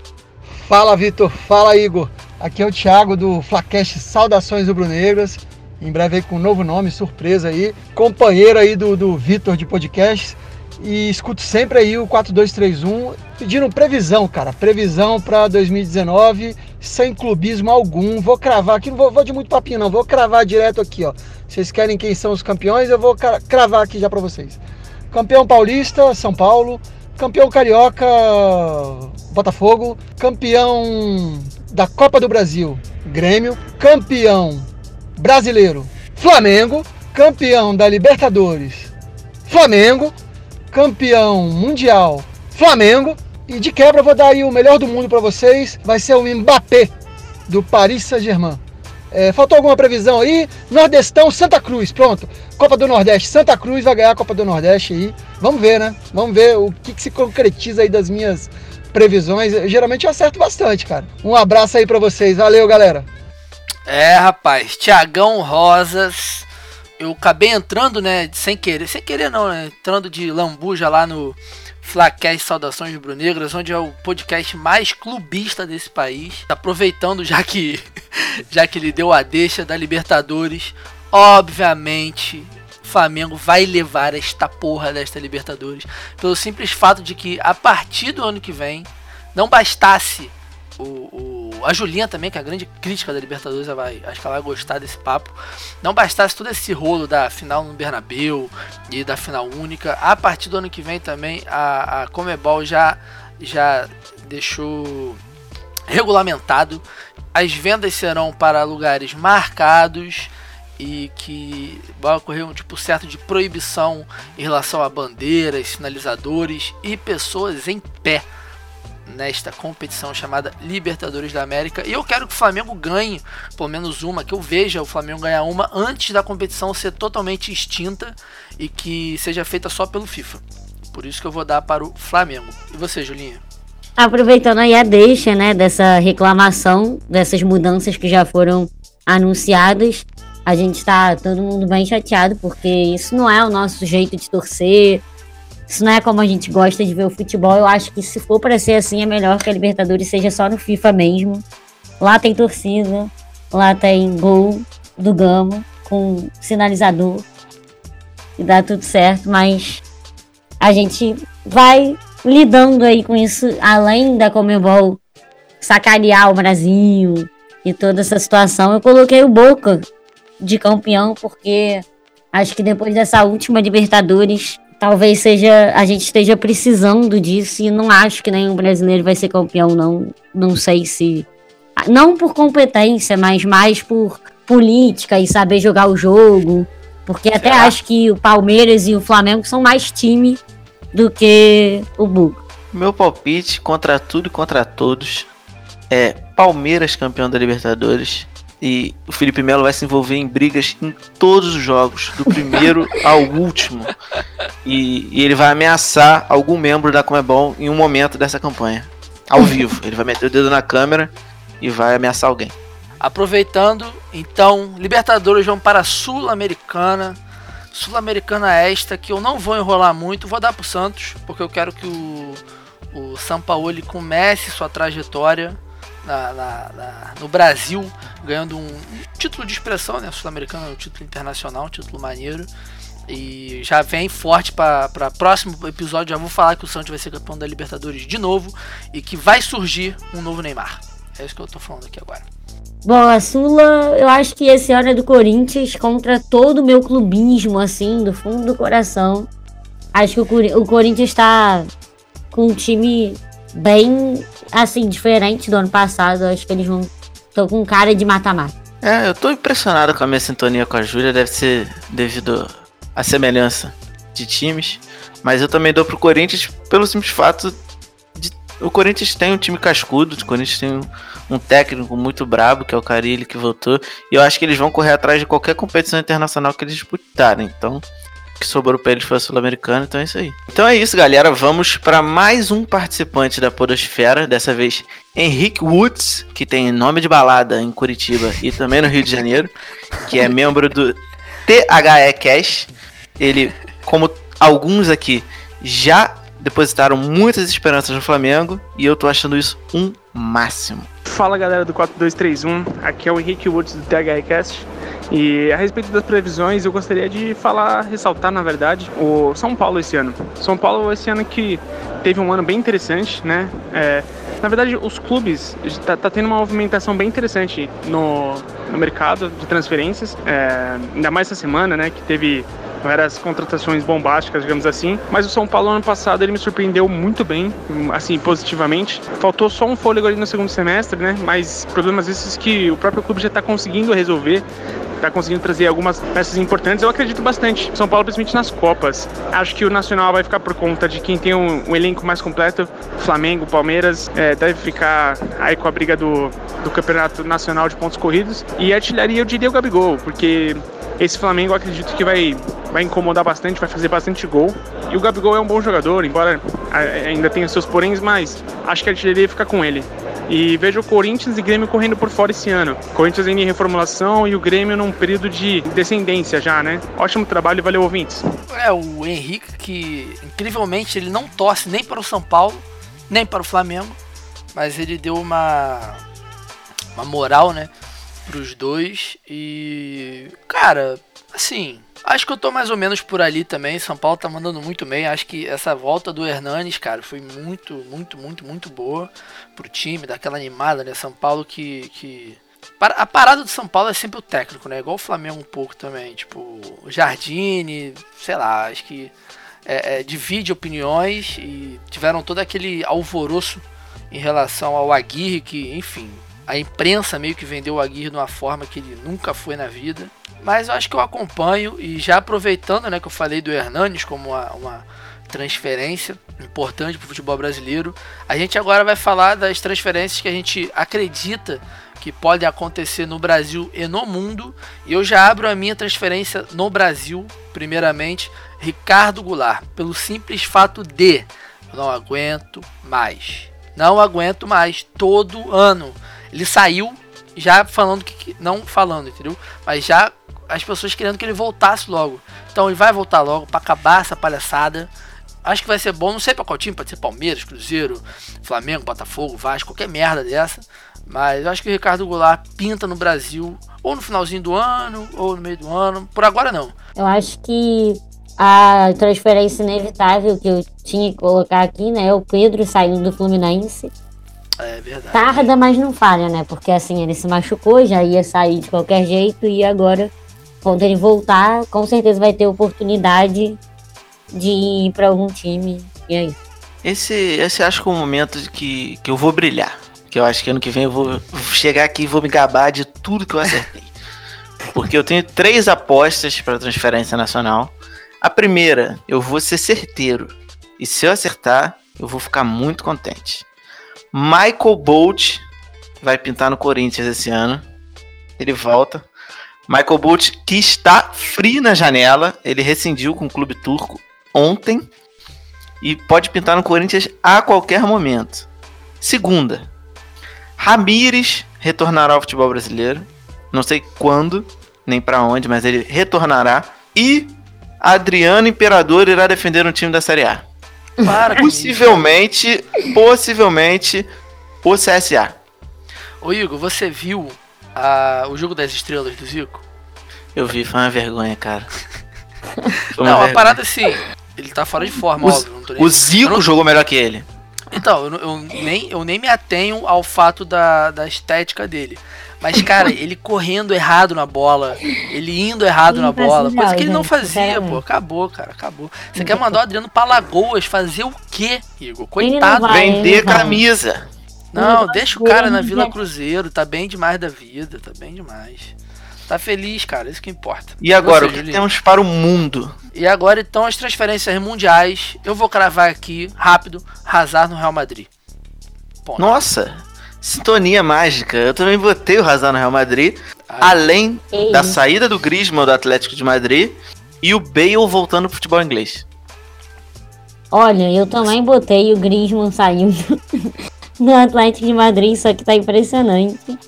Fala Vitor, fala Igor. Aqui é o Thiago do Flacast Saudações Rubro-Negras. Em breve aí com um novo nome, surpresa aí. Companheiro aí do, do Vitor de podcast. E escuto sempre aí o 4231 pedindo previsão, cara. Previsão para 2019, sem clubismo algum. Vou cravar aqui, não vou, vou de muito papinho não, vou cravar direto aqui, ó. Vocês querem quem são os campeões? Eu vou cra- cravar aqui já para vocês. Campeão paulista, São Paulo. Campeão carioca, Botafogo. Campeão da Copa do Brasil, Grêmio. Campeão brasileiro, Flamengo. Campeão da Libertadores, Flamengo. Campeão mundial, Flamengo. E de quebra vou dar aí o melhor do mundo para vocês. Vai ser o Mbappé do Paris Saint-Germain. É, faltou alguma previsão aí? Nordestão, Santa Cruz, pronto. Copa do Nordeste, Santa Cruz vai ganhar a Copa do Nordeste aí. Vamos ver, né? Vamos ver o que, que se concretiza aí das minhas previsões. Eu, geralmente eu acerto bastante, cara. Um abraço aí pra vocês. Valeu, galera. É, rapaz, Tiagão Rosas. Eu acabei entrando, né, sem querer, sem querer não, né, entrando de lambuja lá no Flacast Saudações Rubro-Negras, onde é o podcast mais clubista desse país. Aproveitando já que já que ele deu a deixa da Libertadores, obviamente Flamengo vai levar esta porra desta Libertadores, pelo simples fato de que a partir do ano que vem não bastasse o, o- a Julinha também, que é a grande crítica da Libertadores, vai, acho que ela vai gostar desse papo. Não bastasse todo esse rolo da final no Bernabeu e da final única, a partir do ano que vem também a, a Comebol já, já deixou regulamentado. As vendas serão para lugares marcados e que vai ocorrer um tipo certo de proibição em relação a bandeiras, sinalizadores e pessoas em pé nesta competição chamada Libertadores da América. E eu quero que o Flamengo ganhe pelo menos uma, que eu veja o Flamengo ganhar uma antes da competição ser totalmente extinta e que seja feita só pelo FIFA. Por isso que eu vou dar para o Flamengo. E você, Julinha? Aproveitando aí a deixa, né, dessa reclamação, dessas mudanças que já foram anunciadas, a gente tá todo mundo bem chateado, porque isso não é o nosso jeito de torcer, isso não é como a gente gosta de ver o futebol. Eu acho que se for para ser assim, é melhor que a Libertadores seja só no FIFA mesmo. Lá tem torcida, lá tem gol do Gama com sinalizador e dá tudo certo, mas a gente vai lidando aí com isso, além da Comebol sacanear o Brasil e toda essa situação. Eu coloquei o Boca de campeão porque acho que depois dessa última Libertadores, talvez seja a gente esteja precisando disso e não acho que nenhum brasileiro vai ser campeão não. Não sei se não por competência, mas mais por política e saber jogar o jogo. Porque até Será? acho que o Palmeiras e o Flamengo são mais time do que o Boca. Meu palpite contra tudo e contra todos é Palmeiras campeão da Libertadores. E o Felipe Melo vai se envolver em brigas em todos os jogos, do primeiro ao último. E, e ele vai ameaçar algum membro da Comebol em um momento dessa campanha. Ao vivo. Ele vai meter o dedo na câmera e vai ameaçar alguém. Aproveitando, então, Libertadores vão para a Sul-Americana. Sul-Americana esta que eu não vou enrolar muito, vou dar pro Santos, porque eu quero que o, o Sampaoli comece sua trajetória na, na, na, no Brasil, ganhando um, um título de expressão, né? Sul-americano, um título internacional, um título maneiro. E já vem forte para próximo episódio. Já vou falar que o Santos vai ser campeão da Libertadores de novo e que vai surgir um novo Neymar. É isso que eu tô falando aqui agora. Bom, a Sula, eu acho que esse ano é do Corinthians contra todo o meu clubismo, assim, do fundo do coração. Acho que o, o Corinthians está com um time bem, assim, diferente do ano passado. Acho que eles vão. Tô com cara de mata-mata. É, eu tô impressionado com a minha sintonia com a Júlia. Deve ser devido à semelhança de times. Mas eu também dou pro Corinthians pelo simples fato de. O Corinthians tem um time cascudo, o Corinthians tem um, um técnico muito brabo, que é o Carilli, que voltou. E eu acho que eles vão correr atrás de qualquer competição internacional que eles disputarem. Então, que sobrou pra eles foi a Sul-Americana, então é isso aí. Então é isso, galera. Vamos para mais um participante da Podosfera, dessa vez Henrique Woods, que tem nome de balada em Curitiba e também no Rio de Janeiro, que é membro do THE Cash. Ele, como alguns aqui, já depositaram muitas esperanças no Flamengo e eu tô achando isso um máximo. Fala galera do 4231, aqui é o Henrique Woods do THRcast. E a respeito das previsões, eu gostaria de falar, ressaltar na verdade, o São Paulo esse ano. São Paulo esse ano que teve um ano bem interessante, né? É, na verdade, os clubes tá, tá, tendo uma movimentação bem interessante no, no mercado de transferências, é, ainda mais essa semana, né? Que teve várias contratações bombásticas, digamos assim. Mas o São Paulo ano passado ele me surpreendeu muito bem, assim, positivamente. Faltou só um fôlego ali no segundo semestre, né? Mas problemas esses que o próprio clube já está conseguindo resolver está conseguindo trazer algumas peças importantes. Eu acredito bastante. São Paulo, principalmente nas Copas. Acho que o Nacional vai ficar por conta de quem tem um, um elenco mais completo. Flamengo, Palmeiras, é, deve ficar aí com a briga do, do Campeonato Nacional de Pontos Corridos. E artilharia, eu diria o Gabigol, porque esse Flamengo eu acredito que vai, vai incomodar bastante, vai fazer bastante gol. E o Gabigol é um bom jogador, embora ainda tenha seus poréns, mas acho que a artilharia fica com ele. E vejo o Corinthians e Grêmio correndo por fora esse ano. Corinthians em reformulação e o Grêmio num período de descendência já, né? Ótimo trabalho e valeu, ouvintes. É, o Henrique, que incrivelmente ele não torce nem para o São Paulo, nem para o Flamengo, mas ele deu uma, uma moral, né, para os dois. E, cara, assim, Acho que eu tô mais ou menos por ali também. São Paulo tá mandando muito bem. Acho que essa volta do Hernanes, cara, foi muito, muito, muito, muito boa pro time, daquela animada, né? São Paulo que. que... A parada do São Paulo é sempre o técnico, né? Igual o Flamengo um pouco também. Tipo, o Jardine, sei lá, acho que é, é, divide opiniões e tiveram todo aquele alvoroço em relação ao Aguirre, que, enfim, a imprensa meio que vendeu o Aguirre de uma forma que ele nunca foi na vida. Mas eu acho que eu acompanho e já aproveitando, né, que eu falei do Hernanes como uma, uma transferência importante para o futebol brasileiro, a gente agora vai falar das transferências que a gente acredita que podem acontecer no Brasil e no mundo. E eu já abro a minha transferência no Brasil, primeiramente, Ricardo Goulart, pelo simples fato de não aguento mais. Não aguento mais todo ano. Ele saiu já falando que não falando, entendeu? Mas já as pessoas querendo que ele voltasse logo. Então ele vai voltar logo para acabar essa palhaçada. Acho que vai ser bom, não sei para qual time, pode ser Palmeiras, Cruzeiro, Flamengo, Botafogo, Vasco, qualquer merda dessa. Mas eu acho que o Ricardo Goulart pinta no Brasil, ou no finalzinho do ano, ou no meio do ano. Por agora não. Eu acho que a transferência inevitável que eu tinha que colocar aqui, né? O Pedro saindo do Fluminense. É verdade. Tarda, mas não falha, né? Porque assim, ele se machucou, já ia sair de qualquer jeito e agora quando ele voltar, com certeza vai ter oportunidade de ir para algum time. E aí? Esse, esse acho que é o momento que, que eu vou brilhar. Que eu acho que ano que vem eu vou chegar aqui e vou me gabar de tudo que eu acertei. Porque eu tenho três apostas para transferência nacional. A primeira, eu vou ser certeiro. E se eu acertar, eu vou ficar muito contente. Michael Bolt vai pintar no Corinthians esse ano. Ele volta. Michael Bolt, que está free na janela, ele rescindiu com o clube turco ontem e pode pintar no Corinthians a qualquer momento. Segunda, Ramires retornará ao futebol brasileiro. Não sei quando, nem para onde, mas ele retornará. E Adriano Imperador irá defender um time da Série A. Para. Possivelmente, possivelmente, o CSA. Ô Igor, você viu a- o jogo das estrelas do Zico? Eu vi, foi uma vergonha, cara. Uma Não, a vergonha. parada assim, ele tá fora de forma, O- óbvio. Não tô nem... O Zico não- jogou melhor que ele. Então, eu, eu nem, eu nem me atenho ao fato da, da estética dele. Mas, cara, ele correndo errado na bola, ele indo errado na bola, coisa que ele não gente, fazia, pô. Acabou, cara, acabou. Você quer mandar o Adriano pra Lagoas fazer o quê, Igor? Ele Coitado. vai, Vender ele camisa. Não, Ele deixa o cara na. Vila Cruzeiro, tá bem demais da vida, tá bem demais. Tá feliz, cara, isso que importa. E agora, o que Julinho? temos para o mundo? E agora então as transferências mundiais. Eu vou cravar aqui, rápido, Hazard no Real Madrid. Ponto. Nossa, sintonia mágica. Eu também botei o Hazard no Real Madrid. Ah, Além Que da saída do Griezmann do Atlético de Madrid e o Bale voltando pro futebol inglês. Olha, eu também botei o Griezmann saindo do Atlético de Madrid, só que tá impressionante.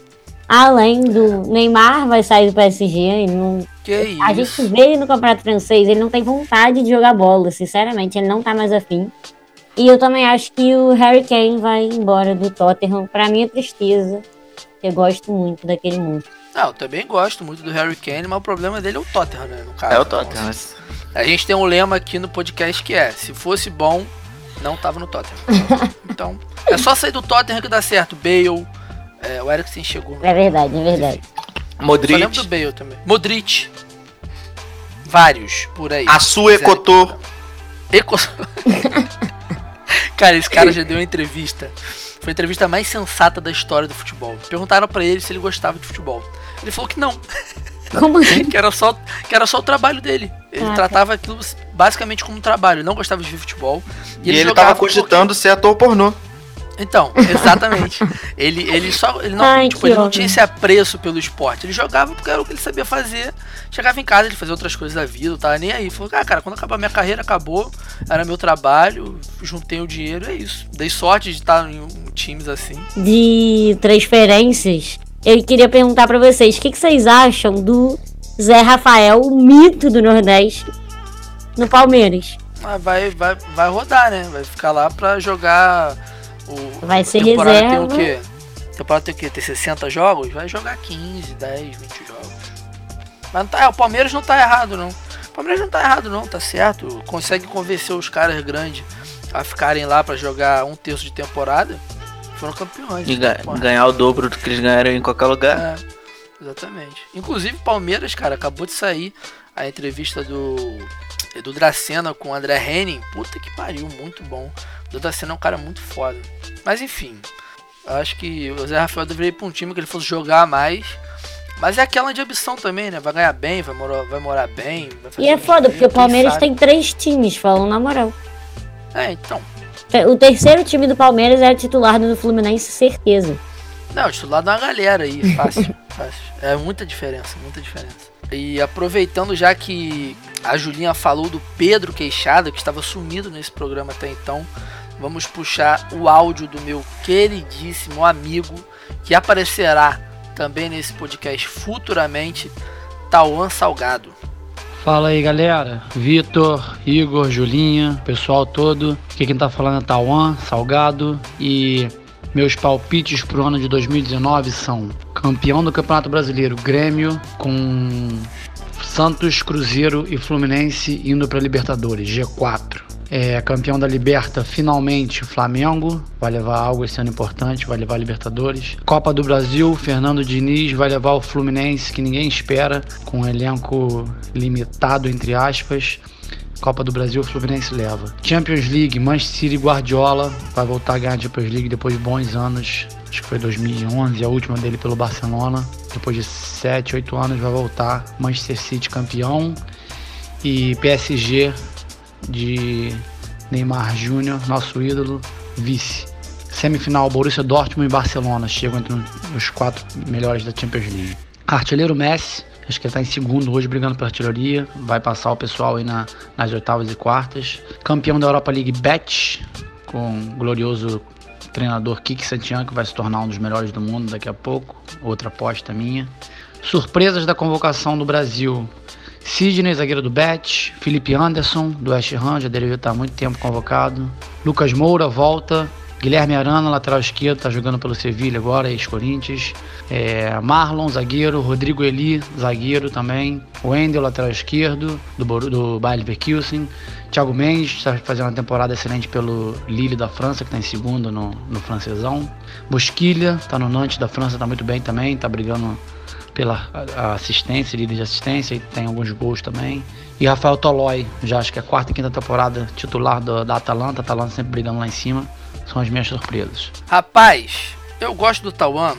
Além do Neymar vai sair do PSG, ele não. que A isso. gente vê ele no Campeonato Francês, ele não tem vontade de jogar bola, sinceramente, ele não tá mais afim. E eu também acho que o Harry Kane vai embora do Tottenham, pra minha tristeza. Eu gosto muito daquele monstro. Não, eu também gosto muito do Harry Kane, mas o problema dele é o Tottenham, né? No caso. É o Tottenham. mas- A gente tem um lema aqui no podcast que é: se fosse bom, não tava no Tottenham. então, é só sair do Tottenham que dá certo. Bale, é, o Eriksen chegou. É verdade, é verdade. Modric, lembro do Bale também. Modric. Vários por aí. a sua Quiser. Cara, esse cara já deu uma entrevista. Foi a entrevista mais sensata da história do futebol. Perguntaram pra ele se ele gostava de futebol. Ele falou que não, Como assim? que era só, que era só o trabalho dele. Ele Ah, tá. tratava aquilo basicamente como um trabalho. Ele não gostava de ver futebol. E ele, jogava tava cogitando ser ator pornô. Então, exatamente. ele, ele só. Ele não, Ai, tipo, ele não tinha esse apreço pelo esporte. Ele jogava porque era o que ele sabia fazer. Chegava em casa, ele fazia outras coisas da vida, não tava nem aí. Falou, ah, cara, quando acabar minha carreira, acabou. Era meu trabalho, juntei o dinheiro, é isso. Dei sorte de estar em times assim. de transferências, eu queria perguntar pra vocês, o que, que vocês acham do Zé Rafael, o mito do Nordeste, no Palmeiras? Mas vai, vai, vai rodar, né? Vai ficar lá pra jogar o. Vai ser temporada reserva. Tem o quê? Temporada tem o quê? Tem 60 jogos? Vai jogar 15, 10, 20 jogos. Mas não tá, é, o Palmeiras não tá errado, não. O Palmeiras não tá errado, não, tá certo. Consegue convencer os caras grandes a ficarem lá pra jogar um terço de temporada. Foram campeões. E ga- Porra. ganhar o dobro do que eles ganharam em qualquer lugar. É, exatamente. Inclusive, Palmeiras, cara, acabou de sair a entrevista do Edu Dracena com o André Henning. Puta que pariu, muito bom. Dracena é um cara muito foda. Mas enfim, eu acho que o Zé Rafael deveria ir pra um time que ele fosse jogar mais. Mas é aquela de ambição também, né? Vai ganhar bem, vai morar, vai morar bem. Vai E é foda, porque o Palmeiras sabe? tem três times, falando na moral. É, então. O terceiro time do Palmeiras é titular do Fluminense, certeza. Não, titular de uma galera aí, fácil, fácil. É muita diferença, muita diferença. E aproveitando já que a Julinha falou do Pedro Queixada, que estava sumido nesse programa até então, vamos puxar o áudio do meu queridíssimo amigo, que aparecerá também nesse podcast futuramente, Tauan Salgado. Fala aí galera, Vitor, Igor, Julinha, pessoal todo. Aqui quem tá falando é Tauan, Salgado e meus palpites pro ano de 2019 são campeão do Campeonato Brasileiro, Grêmio, com Santos, Cruzeiro e Fluminense indo para Libertadores, G4. É, campeão da Liberta, finalmente Flamengo, vai levar algo esse ano importante, vai levar a Libertadores. Copa do Brasil, Fernando Diniz vai levar o Fluminense, que ninguém espera, com um elenco limitado, entre aspas. Copa do Brasil, o Fluminense leva. Champions League, Manchester City Guardiola vai voltar a ganhar a Champions League depois de bons anos. Acho que foi 2011, a última dele pelo Barcelona. Depois de 7, 8 anos vai voltar. Manchester City campeão. E PSG de Neymar Júnior, nosso ídolo, vice. Semifinal, Borussia Dortmund e Barcelona chegam entre os quatro melhores da Champions League. Artilheiro Messi, acho que ele está em segundo hoje brigando pela artilharia, vai passar o pessoal aí na, nas oitavas e quartas. Campeão da Europa League Bet, com o glorioso treinador Kiki Santiago, que vai se tornar um dos melhores do mundo daqui a pouco, outra aposta minha. Surpresas da convocação do Brasil. Sidney, zagueiro do Bet, Felipe Anderson, do West Ham, já deveria estar há muito tempo convocado. Lucas Moura, volta. Guilherme Arana, lateral esquerdo, está jogando pelo Sevilha agora, ex-Corinthians. É, Marlon, zagueiro. Rodrigo Eli, zagueiro também. Wendel, lateral esquerdo, do, do Bayer Leverkusen. Thiago Mendes, está fazendo uma temporada excelente pelo Lille da França, que está em segundo no, no francesão. Bosquilha, está no Nantes da França, está muito bem também, está brigando pela assistência, líder de assistência, e tem alguns gols também. E Rafael Tolói, já acho que é a quarta e quinta temporada titular do, da Atalanta, Atalanta sempre brigando lá em cima. São as minhas surpresas. Rapaz, eu gosto do Tauan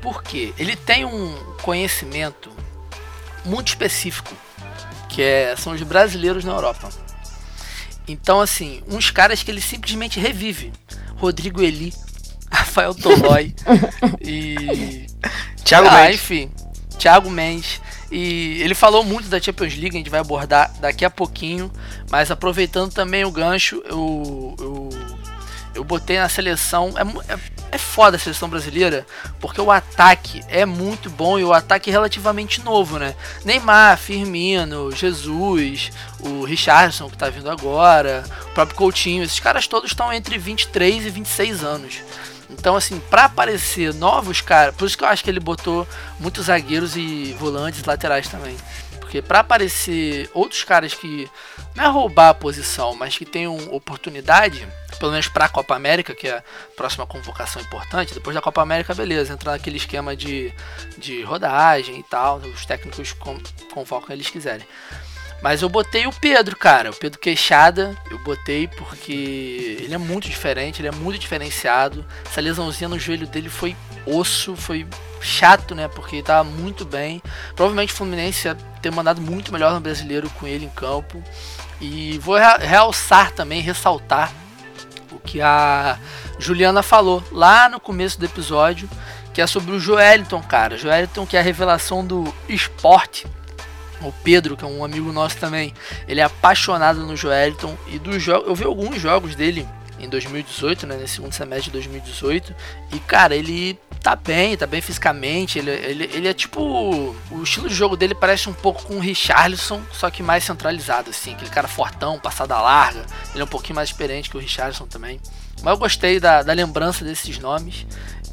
porque ele tem um conhecimento muito específico, que é, são os brasileiros na Europa. Então, assim, uns caras que ele simplesmente revive. Rodrigo Eli, Rafael Tolói e Thiago ah, Mendes. enfim, Thiago Mendes. E ele falou muito da Champions League, a gente vai abordar daqui a pouquinho. Mas aproveitando também o gancho, eu, eu, eu botei na seleção. É, é, é foda a seleção brasileira, porque o ataque é muito bom e o ataque é relativamente novo, né? Neymar, Firmino, Jesus, o Richardson que tá vindo agora, o próprio Coutinho, esses caras todos estão entre 23 e 26 anos. Então, assim, para aparecer novos caras, por isso que eu acho que ele botou muitos zagueiros e volantes laterais também. Porque para aparecer outros caras que não é roubar a posição, mas que tenham oportunidade, pelo menos para a Copa América, que é a próxima convocação importante, depois da Copa América, beleza, entra naquele esquema de, de rodagem e tal, os técnicos convocam eles quiserem. Mas eu botei o Pedro, cara. O Pedro Queixada, eu botei porque ele é muito diferente, ele é muito diferenciado. Essa lesãozinha no joelho dele foi osso, foi chato, né? Porque ele tava muito bem. Provavelmente o Fluminense ia ter mandado muito melhor no brasileiro com ele em campo. E vou realçar também, ressaltar o que a Juliana falou lá no começo do episódio, que é sobre o Joeliton, cara. Joeliton que é a revelação do esporte o Pedro, que é um amigo nosso também, ele é apaixonado no Joeliton e do jogo. Eu vi alguns jogos dele em 2018, né, nesse segundo semestre de 2018, e cara, ele tá bem, tá bem fisicamente, ele, ele, ele é tipo. O estilo de jogo dele parece um pouco com o Richarlison, só que mais centralizado, assim, aquele cara fortão, passada larga, ele é um pouquinho mais experiente que o Richarlison também. Mas eu gostei da, da lembrança desses nomes.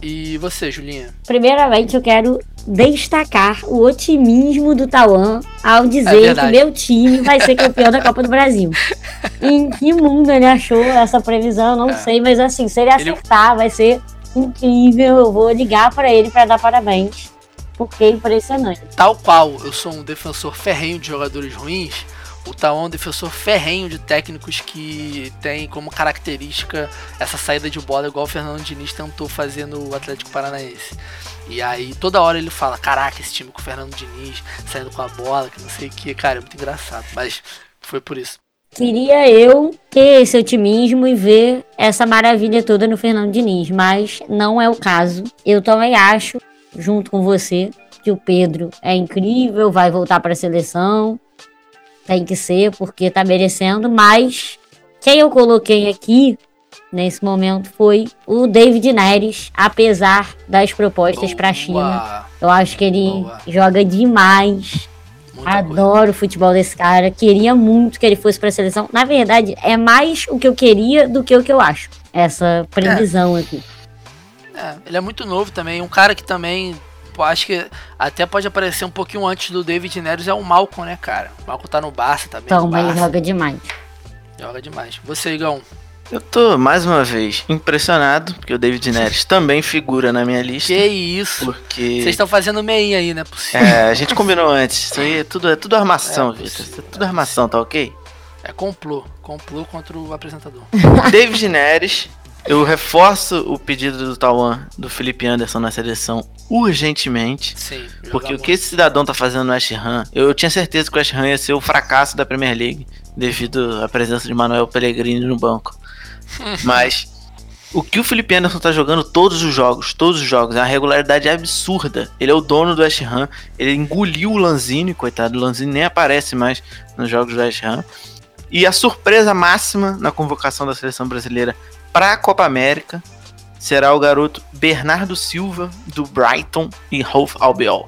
E você, Julinha? Primeiramente, eu quero destacar o otimismo do Tauan ao dizer é que meu time vai ser campeão da Copa do Brasil. em que mundo ele achou essa previsão? Não é. sei, mas assim, se ele acertar, ele... vai ser incrível. Eu vou ligar para ele para dar parabéns, porque é impressionante. Tal qual eu sou um defensor ferrenho de jogadores ruins, o Taon defensor ferrenho de técnicos que tem como característica essa saída de bola, igual o Fernando Diniz tentou fazer no Atlético Paranaense. E aí toda hora ele fala: Caraca, esse time com o Fernando Diniz saindo com a bola, que não sei o que, cara, é muito engraçado. Mas foi por isso. Queria eu ter esse otimismo e ver essa maravilha toda no Fernando Diniz, mas não é o caso. Eu também acho, junto com você, que o Pedro é incrível, vai voltar para a seleção tem que ser, porque tá merecendo, mas quem eu coloquei aqui nesse momento foi o David Neres, apesar das propostas para a China. Eu acho que ele Boa. joga demais. Muita Adoro coisa. o futebol desse cara. Queria muito que ele fosse para a seleção. Na verdade, é mais o que eu queria do que o que eu acho. Essa previsão é. aqui. É, ele é muito novo também. Um cara que também acho que até pode aparecer um pouquinho antes do David Neres é o Malcolm, né, cara? O Malcolm tá no Barça também. Então, mas joga demais. Joga demais. Você, Igão? Eu tô, mais uma vez, impressionado, porque o David Neres também figura na minha lista. Que isso? Porque... Vocês estão fazendo meinha aí, né? É, a gente combinou antes. Isso aí é tudo, é tudo armação, é, Vitor. É tudo armação, tá ok? É complô. Complô contra o apresentador. David Neres, eu reforço o pedido do Tauan do Felipe Anderson na seleção urgentemente. Sim. Porque o que esse cidadão tá fazendo no West Ham, eu tinha certeza que o West Ham ia ser o fracasso da Premier League devido à presença de Manuel Pellegrini no banco. Mas o que o Felipe Anderson tá jogando todos os jogos, todos os jogos, é uma regularidade absurda. Ele é o dono do West Ham, ele engoliu o Lanzini, coitado, o Lanzini nem aparece mais nos jogos do West Ham. E a surpresa máxima na convocação da seleção brasileira para a Copa América será o garoto Bernardo Silva do Brighton e Hove Albion.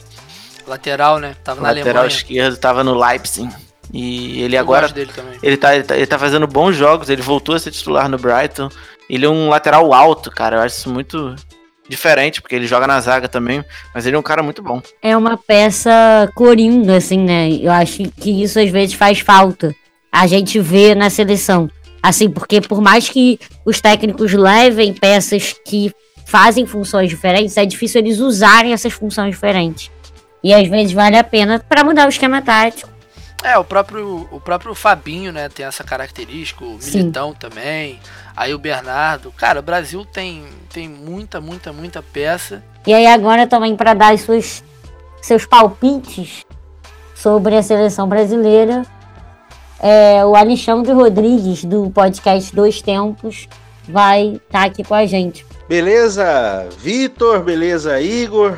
Lateral, né? Tava na lateral Alemanha. esquerdo, tava no Leipzig. E ele Eu agora. gosto dele também. Ele tá, ele, tá, ele tá fazendo bons jogos, ele voltou a ser titular no Brighton. Ele é um lateral alto, cara. Eu acho isso muito diferente, porque ele joga na zaga também. Mas ele é um cara muito bom. É uma peça coringa, assim, né? Eu acho que isso às vezes faz falta. A gente vê na seleção. Assim, porque por mais que os técnicos levem peças que fazem funções diferentes, é difícil eles usarem essas funções diferentes. E às vezes vale a pena para mudar o esquema tático. É, o próprio, o próprio Fabinho, né, tem essa característica, o Sim. Militão também, aí o Bernardo. Cara, o Brasil tem, tem muita, muita, muita peça. E aí agora também para dar as suas, seus palpites sobre a seleção brasileira, é, o Alexandre Rodrigues do podcast Dois Tempos vai estar aqui com a gente. Beleza, Vitor, beleza, Igor.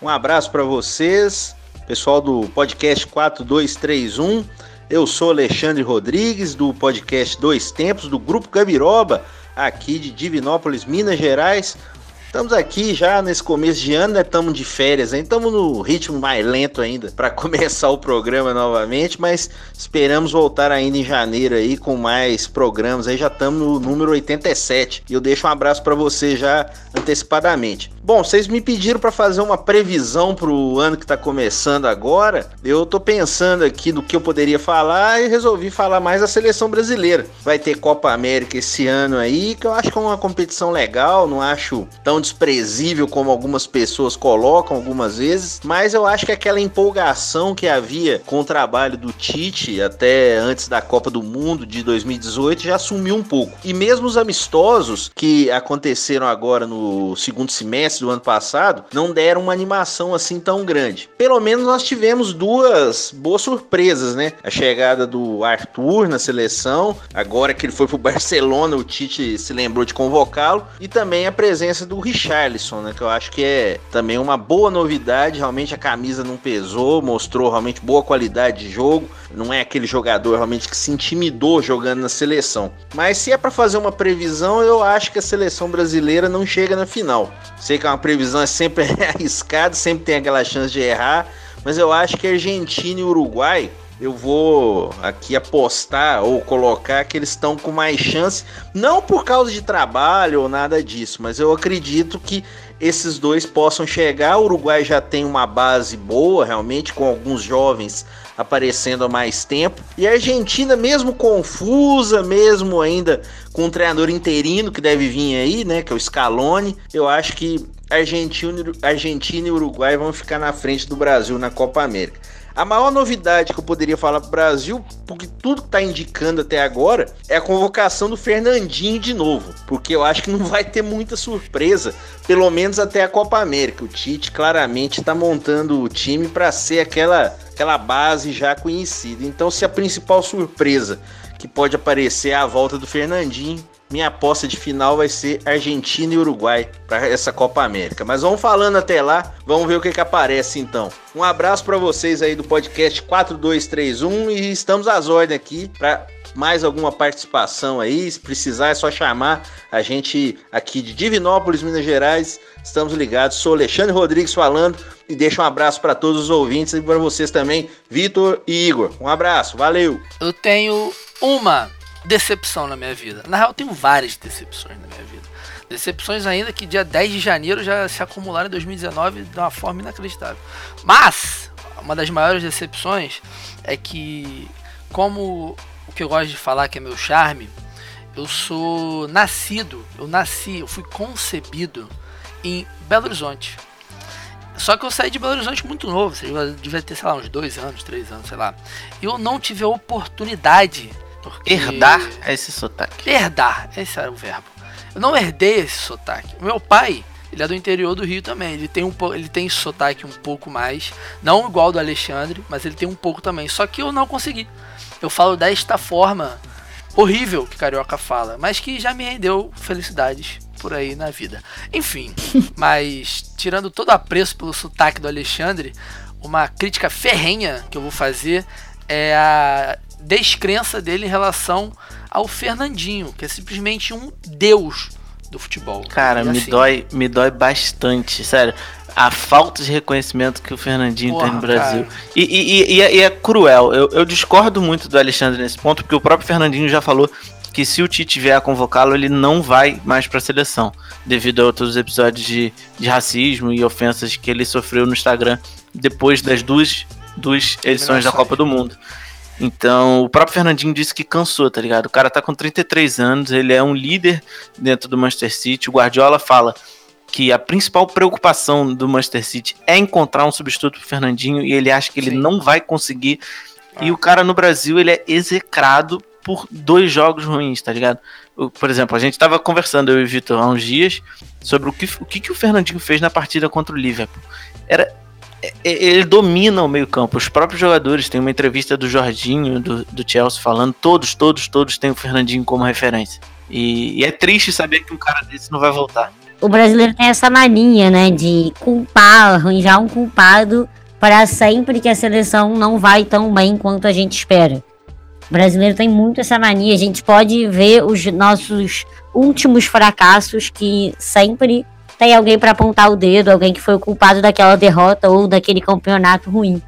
Um abraço para vocês, pessoal do podcast 4231. Eu sou Alexandre Rodrigues do podcast Dois Tempos do Grupo Gabiroba, aqui de Divinópolis, Minas Gerais. Estamos aqui já nesse começo de ano, né? Estamos de férias? Estamos no ritmo mais lento ainda para começar o programa novamente, mas esperamos voltar ainda em janeiro aí com mais programas. Aí já estamos no número 87 e eu deixo um abraço para você já antecipadamente. Bom, vocês me pediram para fazer uma previsão para o ano que está começando agora. Eu tô pensando aqui do que eu poderia falar e resolvi falar mais da seleção brasileira. Vai ter Copa América esse ano aí, que eu acho que é uma competição legal, não acho tão desprezível como algumas pessoas colocam algumas vezes, mas eu acho que aquela empolgação que havia com o trabalho do Tite até antes da Copa do Mundo de 2018 já sumiu um pouco. E mesmo os amistosos que aconteceram agora no segundo semestre do ano passado não deram uma animação assim tão grande. Pelo menos nós tivemos duas boas surpresas, né? A chegada do Arthur na seleção, agora que ele foi pro Barcelona, o Tite se lembrou de convocá-lo, e também a presença do Richarlison, né? Que eu acho que é também uma boa novidade. Realmente a camisa não pesou, mostrou realmente boa qualidade de jogo. Não é aquele jogador realmente que se intimidou jogando na seleção. Mas se é para fazer uma previsão, eu acho que a seleção brasileira não chega na final. Sei que é uma previsão é sempre arriscada, sempre tem aquela chance de errar, mas eu acho que Argentina e Uruguai eu vou aqui apostar ou colocar que eles estão com mais chance, não por causa de trabalho ou nada disso, mas eu acredito que esses dois possam chegar. O Uruguai já tem uma base boa, realmente, com alguns jovens aparecendo há mais tempo. E a Argentina, mesmo confusa, mesmo ainda com um treinador interino que deve vir aí, né, que é o Scaloni, eu acho que Argentina, Argentina e Uruguai vão ficar na frente do Brasil na Copa América. A maior novidade que eu poderia falar para o Brasil, porque tudo está indicando até agora, é a convocação do Fernandinho de novo. Porque eu acho que não vai ter muita surpresa, pelo menos até a Copa América. O Tite claramente está montando o time para ser aquela, aquela base já conhecida. Então, se a principal surpresa que pode aparecer é a volta do Fernandinho, minha aposta de final vai ser Argentina e Uruguai para essa Copa América. Mas vamos falando até lá, vamos ver o que, que aparece então. Um abraço para vocês aí do podcast 4231 e estamos às ordens aqui para mais alguma participação aí. Se precisar é só chamar a gente aqui de Divinópolis, Minas Gerais. Estamos ligados. Sou Alexandre Rodrigues falando e deixo um abraço para todos os ouvintes e para vocês também, Vitor e Igor. Um abraço, valeu. Eu tenho uma decepção na minha vida. Na real, eu tenho várias decepções na minha vida. Decepções ainda que dia 10 de janeiro já se acumularam em 2019 de uma forma inacreditável. Mas, uma das maiores decepções é que, como o que eu gosto de falar que é meu charme, eu sou nascido, eu nasci, eu fui concebido em Belo Horizonte. Só que eu saí de Belo Horizonte muito novo, eu devia ter, sei lá, uns dois anos, três anos, sei lá. Eu não tive a oportunidade porque... Herdar esse sotaque. Herdar, esse era o verbo. Eu não herdei esse sotaque. Meu pai, ele é do interior do Rio também. Ele tem um ele tem sotaque um pouco mais, não igual do Alexandre, mas ele tem um pouco também. Só que eu não consegui. Eu falo desta forma horrível que carioca fala, mas que já me rendeu felicidades por aí na vida. Enfim, mas tirando todo apreço pelo sotaque do Alexandre, uma crítica ferrenha que eu vou fazer é a descrença dele em relação ao Fernandinho, que é simplesmente um deus do futebol. Cara, E me assim, dói, me dói bastante, sério. a falta de reconhecimento que o Fernandinho Porra, tem no Brasil. E, e- e- e é, e é cruel. Eu, eu discordo muito do Alexandre nesse ponto, porque o próprio Fernandinho já falou que se o Tite vier a convocá-lo, ele não vai mais para a seleção, devido a outros episódios de, de racismo e ofensas que ele sofreu no Instagram depois das duas, duas edições da Copa do Mundo. Então, o próprio Fernandinho disse que cansou, tá ligado? O cara tá com 33 anos, ele é um líder dentro do Manchester City. O Guardiola fala que a principal preocupação do Manchester City é encontrar um substituto pro Fernandinho e ele acha que ele Sim. não vai conseguir. Ah. E o cara no Brasil, ele é execrado por dois jogos ruins, tá ligado? Por exemplo, a gente tava conversando, eu e o Vitor, há uns dias, sobre o que, o que, que o Fernandinho fez na partida contra o Liverpool. Era é- é- ele domina o meio-campo. Os próprios jogadores tem uma entrevista do Jorginho, do, do Chelsea, falando: todos, todos, todos têm o Fernandinho como referência. E, e é triste saber que um cara desse não vai voltar. O brasileiro tem essa mania, né, de culpar, arranjar um culpado para sempre que a seleção não vai tão bem quanto a gente espera. O brasileiro tem muito essa mania. A gente pode ver os nossos últimos fracassos que sempre tem alguém para apontar o dedo, alguém que foi o culpado daquela derrota ou daquele campeonato ruim.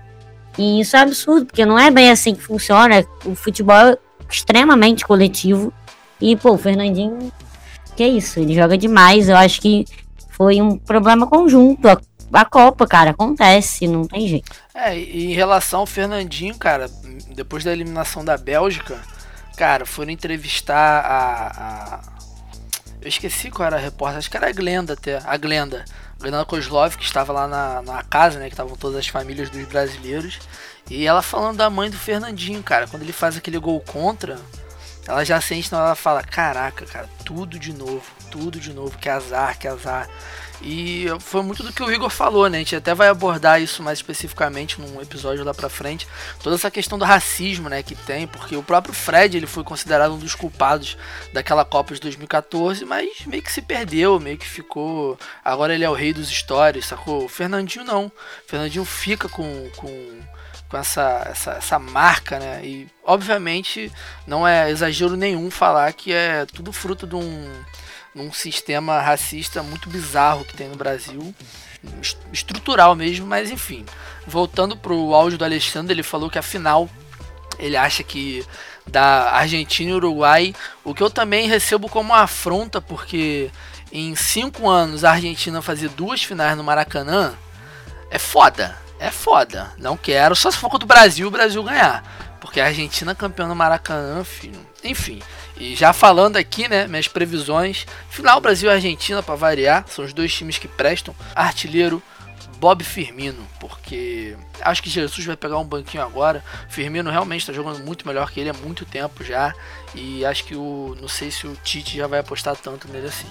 E isso é absurdo, porque não é bem assim que funciona. O futebol é extremamente coletivo. E, pô, o Fernandinho que é isso, ele joga demais. Eu acho que foi um problema conjunto. A, a Copa, cara, acontece, não tem jeito. É, e em relação ao Fernandinho, cara, depois da eliminação da Bélgica, cara, foram entrevistar a. a- eu esqueci qual era a repórter, acho que era a Glenda até, a Glenda. Glenda Kozlov, que estava lá na, na casa, né, que estavam todas as famílias dos brasileiros. E ela falando da mãe do Fernandinho, cara, quando ele faz aquele gol contra, ela já sente ela fala, caraca, cara, tudo de novo, tudo de novo, que azar, que azar. E foi muito do que o Igor falou, né? A gente até vai abordar isso mais especificamente num episódio lá pra frente. Toda essa questão do racismo, né, que tem, porque o próprio Fred, ele foi considerado um dos culpados daquela Copa de 2014, mas meio que se perdeu, meio que ficou. Agora ele é o rei dos stories, sacou? O Fernandinho não. O Fernandinho fica com. com com essa, essa, essa marca, né? E obviamente não é exagero nenhum falar que é tudo fruto de um, num sistema racista muito bizarro que tem no Brasil, est- estrutural mesmo, mas enfim. Voltando pro áudio do Alexandre, ele falou que a final ele acha que da Argentina e Uruguai, o que eu também recebo como afronta, porque em cinco anos a Argentina fazer duas finais no Maracanã é foda, é foda. Não quero, só se for contra o Brasil, o Brasil ganhar. Porque a Argentina é campeã no Maracanã, filho. Enfim, e já falando aqui, né, minhas previsões. Final Brasil e Argentina, para variar, são os dois times que prestam. Artilheiro Bob Firmino, porque acho que Jesus vai pegar um banquinho agora. Firmino realmente está jogando muito melhor que ele há muito tempo já. E acho que o. Não sei se o Tite já vai apostar tanto nele assim.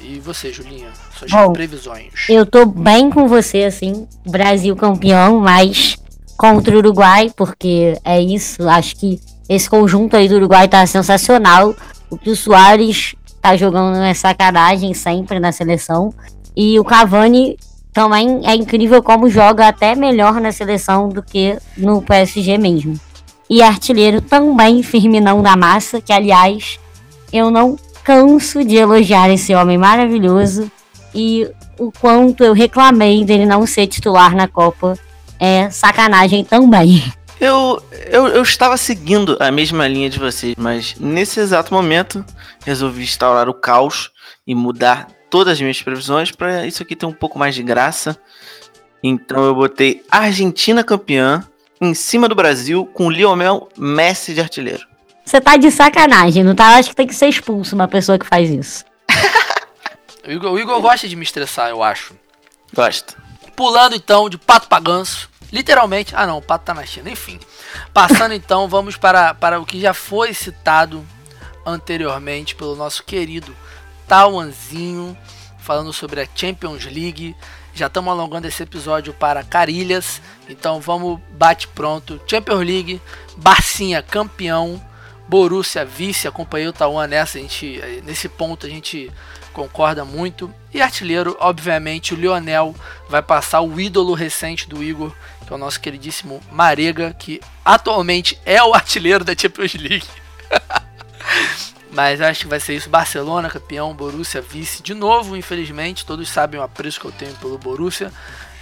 E você, Julinha? Suas Bom, previsões. Eu tô bem com você, assim, Brasil campeão, mas contra o Uruguai, porque é isso, acho que esse conjunto aí do Uruguai tá sensacional. O que o Soares tá jogando é sacanagem sempre na seleção. E o Cavani também é incrível como joga até melhor na seleção do que no PSG mesmo. E artilheiro também, Firminão da Massa, que aliás, eu não canso de elogiar esse homem maravilhoso e o quanto eu reclamei dele não ser titular na Copa é sacanagem também. Eu, eu, eu estava seguindo a mesma linha de vocês, mas nesse exato momento resolvi instaurar o caos e mudar todas as minhas previsões para isso aqui ter um pouco mais de graça. Então eu botei Argentina campeã em cima do Brasil com Lionel Messi de artilheiro. Você tá de sacanagem, não tá? Acho que tem que ser expulso uma pessoa que faz isso. O Igor, o Igor gosta de me estressar, eu acho. Gosto. Pulando então de pato pra ganso. Literalmente. Ah não, o pato tá na China. Enfim. Passando então, vamos para, para o que já foi citado anteriormente pelo nosso querido Tauanzinho. Falando sobre a Champions League. Já estamos alongando esse episódio para Carilhas. Então vamos, bate pronto. Champions League, Barcinha campeão. Borussia vice, acompanhei o Tauan nessa, a gente, nesse ponto a gente concorda muito. E artilheiro, obviamente, o Lionel vai passar o ídolo recente do Igor, que é o nosso queridíssimo Marega, que atualmente é o artilheiro da Champions League. Mas acho que vai ser isso. Barcelona campeão, Borussia vice de novo, infelizmente. Todos sabem o apreço que eu tenho pelo Borussia.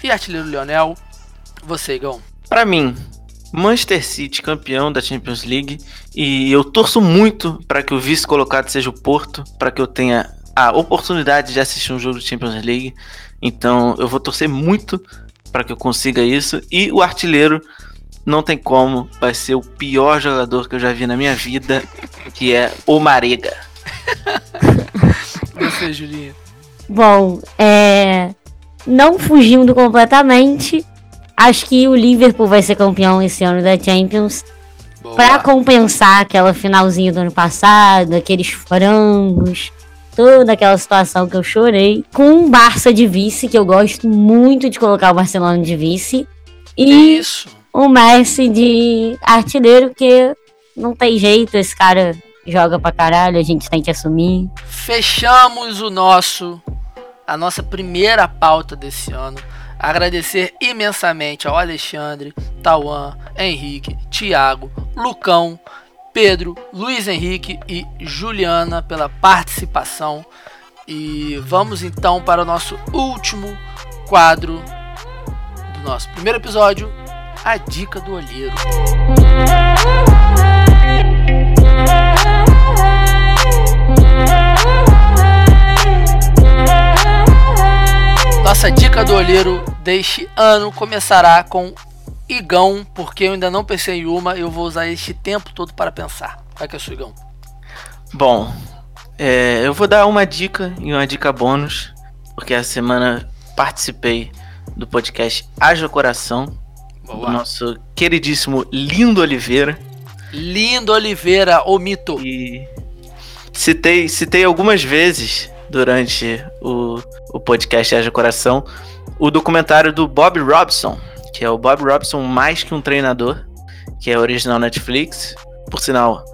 E artilheiro Lionel, você, Igão. Para mim, Manchester City campeão da Champions League e eu torço muito para que o vice colocado seja o Porto, para que eu tenha a oportunidade de assistir um jogo de Champions League. Então eu vou torcer muito para que eu consiga isso e o artilheiro não tem como, vai ser o pior jogador que eu já vi na minha vida, que é o Marega. Você, Julinha. Bom, é. Não fugindo completamente, acho que o Liverpool vai ser campeão esse ano da Champions. Para compensar aquela finalzinha do ano passado, aqueles frangos, toda aquela situação que eu chorei. Com o Barça de vice, que eu gosto muito de colocar o Barcelona de vice. E Isso. o Messi de artilheiro, que não tem jeito, esse cara joga pra caralho, a gente tem que assumir. Fechamos o nosso a nossa primeira pauta desse ano. Agradecer imensamente ao Alexandre, Tauan, Henrique, Thiago, Lucão, Pedro, Luiz Henrique e Juliana pela participação. E vamos então para o nosso último quadro do nosso primeiro episódio, a dica do olheiro. Nossa dica do olheiro deste ano começará com Igão, porque eu ainda não pensei em uma, eu vou usar este tempo todo para pensar. Vai que é sua, Igão. Bom, é, eu vou dar uma dica e uma dica bônus, porque essa semana participei do podcast Haja Coração, Boa. do nosso queridíssimo Lindo Oliveira. Lindo Oliveira, o mito. E citei, citei algumas vezes durante o, o podcast Haja Coração o documentário do Bob Robson, que é o Bob Robson mais que um treinador, que é original Netflix. Por sinal,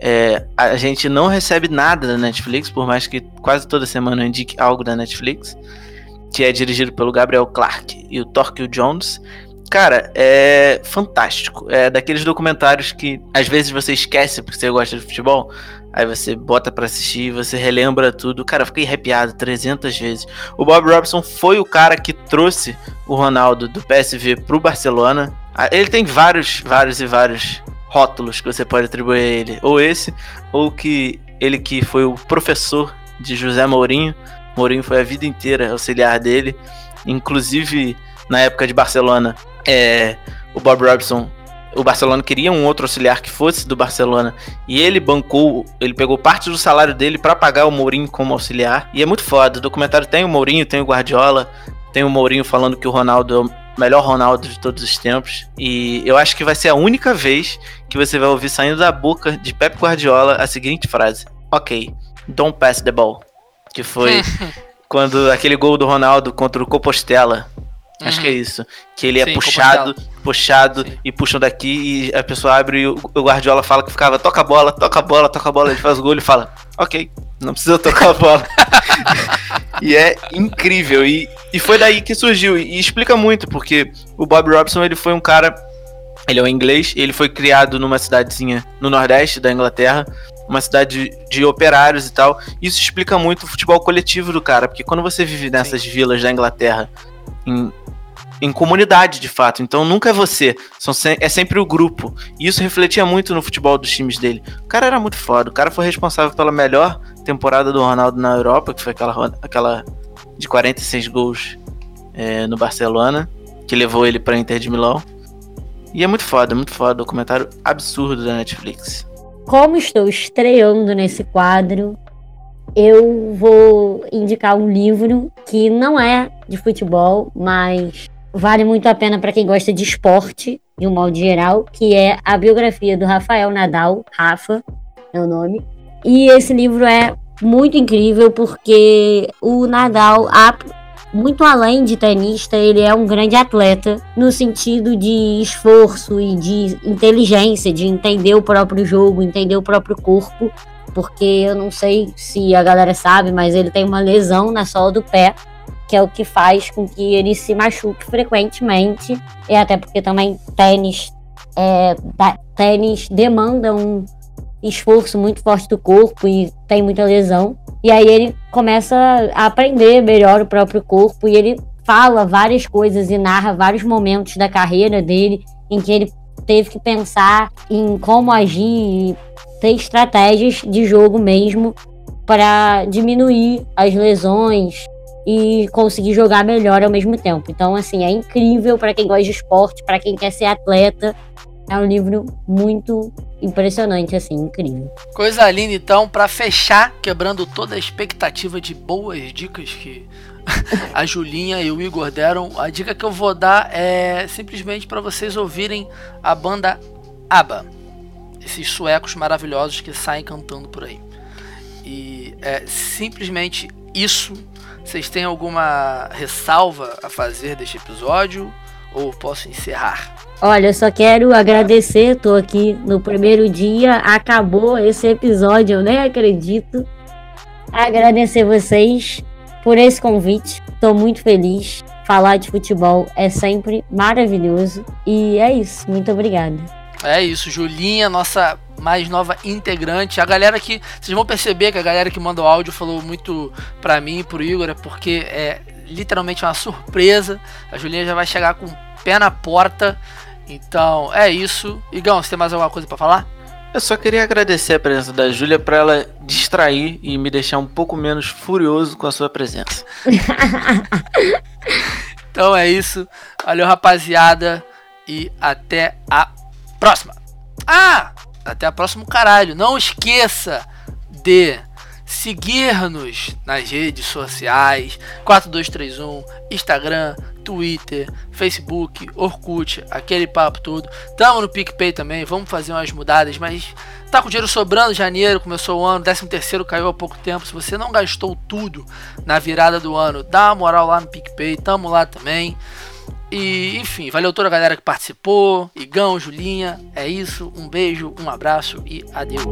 é, a gente não recebe nada da Netflix, por mais que quase toda semana eu indique algo da Netflix, que é dirigido pelo Gabriel Clark e o Torquil Jones. Cara, é fantástico. É daqueles documentários que às vezes você esquece porque você gosta de futebol, aí você bota para assistir, você relembra tudo. Cara, eu fiquei arrepiado 300 vezes. O Bob Robson foi o cara que trouxe o Ronaldo do PSV pro Barcelona. Ah, Ele tem vários, vários e vários rótulos que você pode atribuir a ele. Ou esse, ou que ele que foi o professor de José Mourinho. Mourinho foi a vida inteira auxiliar dele. Inclusive, na época de Barcelona, é, o Bob Robson, o Barcelona queria um outro auxiliar que fosse do Barcelona e ele bancou, ele pegou parte do salário dele para pagar o Mourinho como auxiliar. E é muito foda. O documentário tem o Mourinho, tem o Guardiola, tem o Mourinho falando que o Ronaldo é o melhor Ronaldo de todos os tempos. E eu acho que vai ser a única vez que você vai ouvir saindo da boca de Pep Guardiola a seguinte frase: Ok, don't pass the ball. Que foi quando aquele gol do Ronaldo contra o Compostela. Acho que é isso. Que ele é Sim, puxado, puxado e puxam daqui e a pessoa abre e o Guardiola fala que ficava toca a bola, toca a bola, toca a bola. Ele faz o gol e fala, ok, não precisa tocar a bola. e é incrível. E, e foi daí que surgiu. E, explica muito, porque o Bob Robson ele foi um cara. Ele é um inglês, ele foi criado numa cidadezinha no nordeste da Inglaterra, uma cidade de, de operários e tal. Isso explica muito o futebol coletivo do cara, porque quando você vive nessas vilas da Inglaterra, em, em comunidade de fato, então nunca é você, são se- é sempre o grupo. E isso refletia muito no futebol dos times dele. O cara era muito foda, o cara foi responsável pela melhor temporada do Ronaldo na Europa, que foi aquela, aquela de 46 gols é, no Barcelona, que levou ele para Inter de Milão. E é muito foda, muito foda, documentário absurdo da Netflix. Como estou estreando nesse quadro, eu vou indicar um livro que não é de futebol, mas vale muito a pena para quem gosta de esporte, de um modo geral, que é a biografia do Rafael Nadal, Rafa é o nome. E esse livro é muito incrível porque o Nadal, muito além de tenista, ele é um grande atleta no sentido de esforço e de inteligência, de entender o próprio jogo, entender o próprio corpo. Porque eu não sei se a galera sabe, mas ele tem uma lesão na sola do pé, que é o que faz com que ele se machuque frequentemente. E até porque também tênis, é, tênis demanda um esforço muito forte do corpo e tem muita lesão. E aí ele começa a aprender melhor o próprio corpo e ele fala várias coisas e narra vários momentos da carreira dele em que ele teve que pensar em como agir e ter estratégias de jogo mesmo para diminuir as lesões e conseguir jogar melhor ao mesmo tempo. Então, assim, é incrível para quem gosta de esporte, para quem quer ser atleta. É um livro muito impressionante, assim, incrível. Coisa linda, então, para fechar, quebrando toda a expectativa de boas dicas que a Julinha e o Igor deram, a dica que eu vou dar é simplesmente para vocês ouvirem a banda ABBA. Esses suecos maravilhosos que saem cantando por aí. E é simplesmente isso. Vocês têm alguma ressalva a fazer deste episódio? Ou posso encerrar? Olha, só quero agradecer, tô aqui no primeiro dia, acabou esse episódio, eu nem acredito. Agradecer vocês por esse convite, tô muito feliz. Falar de futebol é sempre maravilhoso e é isso. Muito obrigada. É isso, Julinha, nossa mais nova integrante. A galera que. Vocês vão perceber que a galera que manda o áudio falou muito pra mim e pro Igor, é porque é literalmente uma surpresa. A Julinha já vai chegar com o pé na porta então é isso. Igão, você tem mais alguma coisa para falar? Eu só queria agradecer a presença da Júlia para ela distrair e me deixar um pouco menos furioso com a sua presença. então é isso. Valeu, rapaziada. E até a próxima. Ah! Até a próxima, caralho. Não esqueça de seguir-nos nas redes sociais 4231, Instagram, Twitter, Facebook, Orkut, aquele papo todo. Tamo no PicPay também, vamos fazer umas mudadas, mas tá com dinheiro sobrando, janeiro, começou o ano, 13 terceiro caiu há pouco tempo. Se você não gastou tudo na virada do ano, dá uma moral lá no PicPay, tamo lá também. E, enfim, valeu toda a galera que participou. Igão, Julinha, é isso. Um beijo, um abraço e adeus.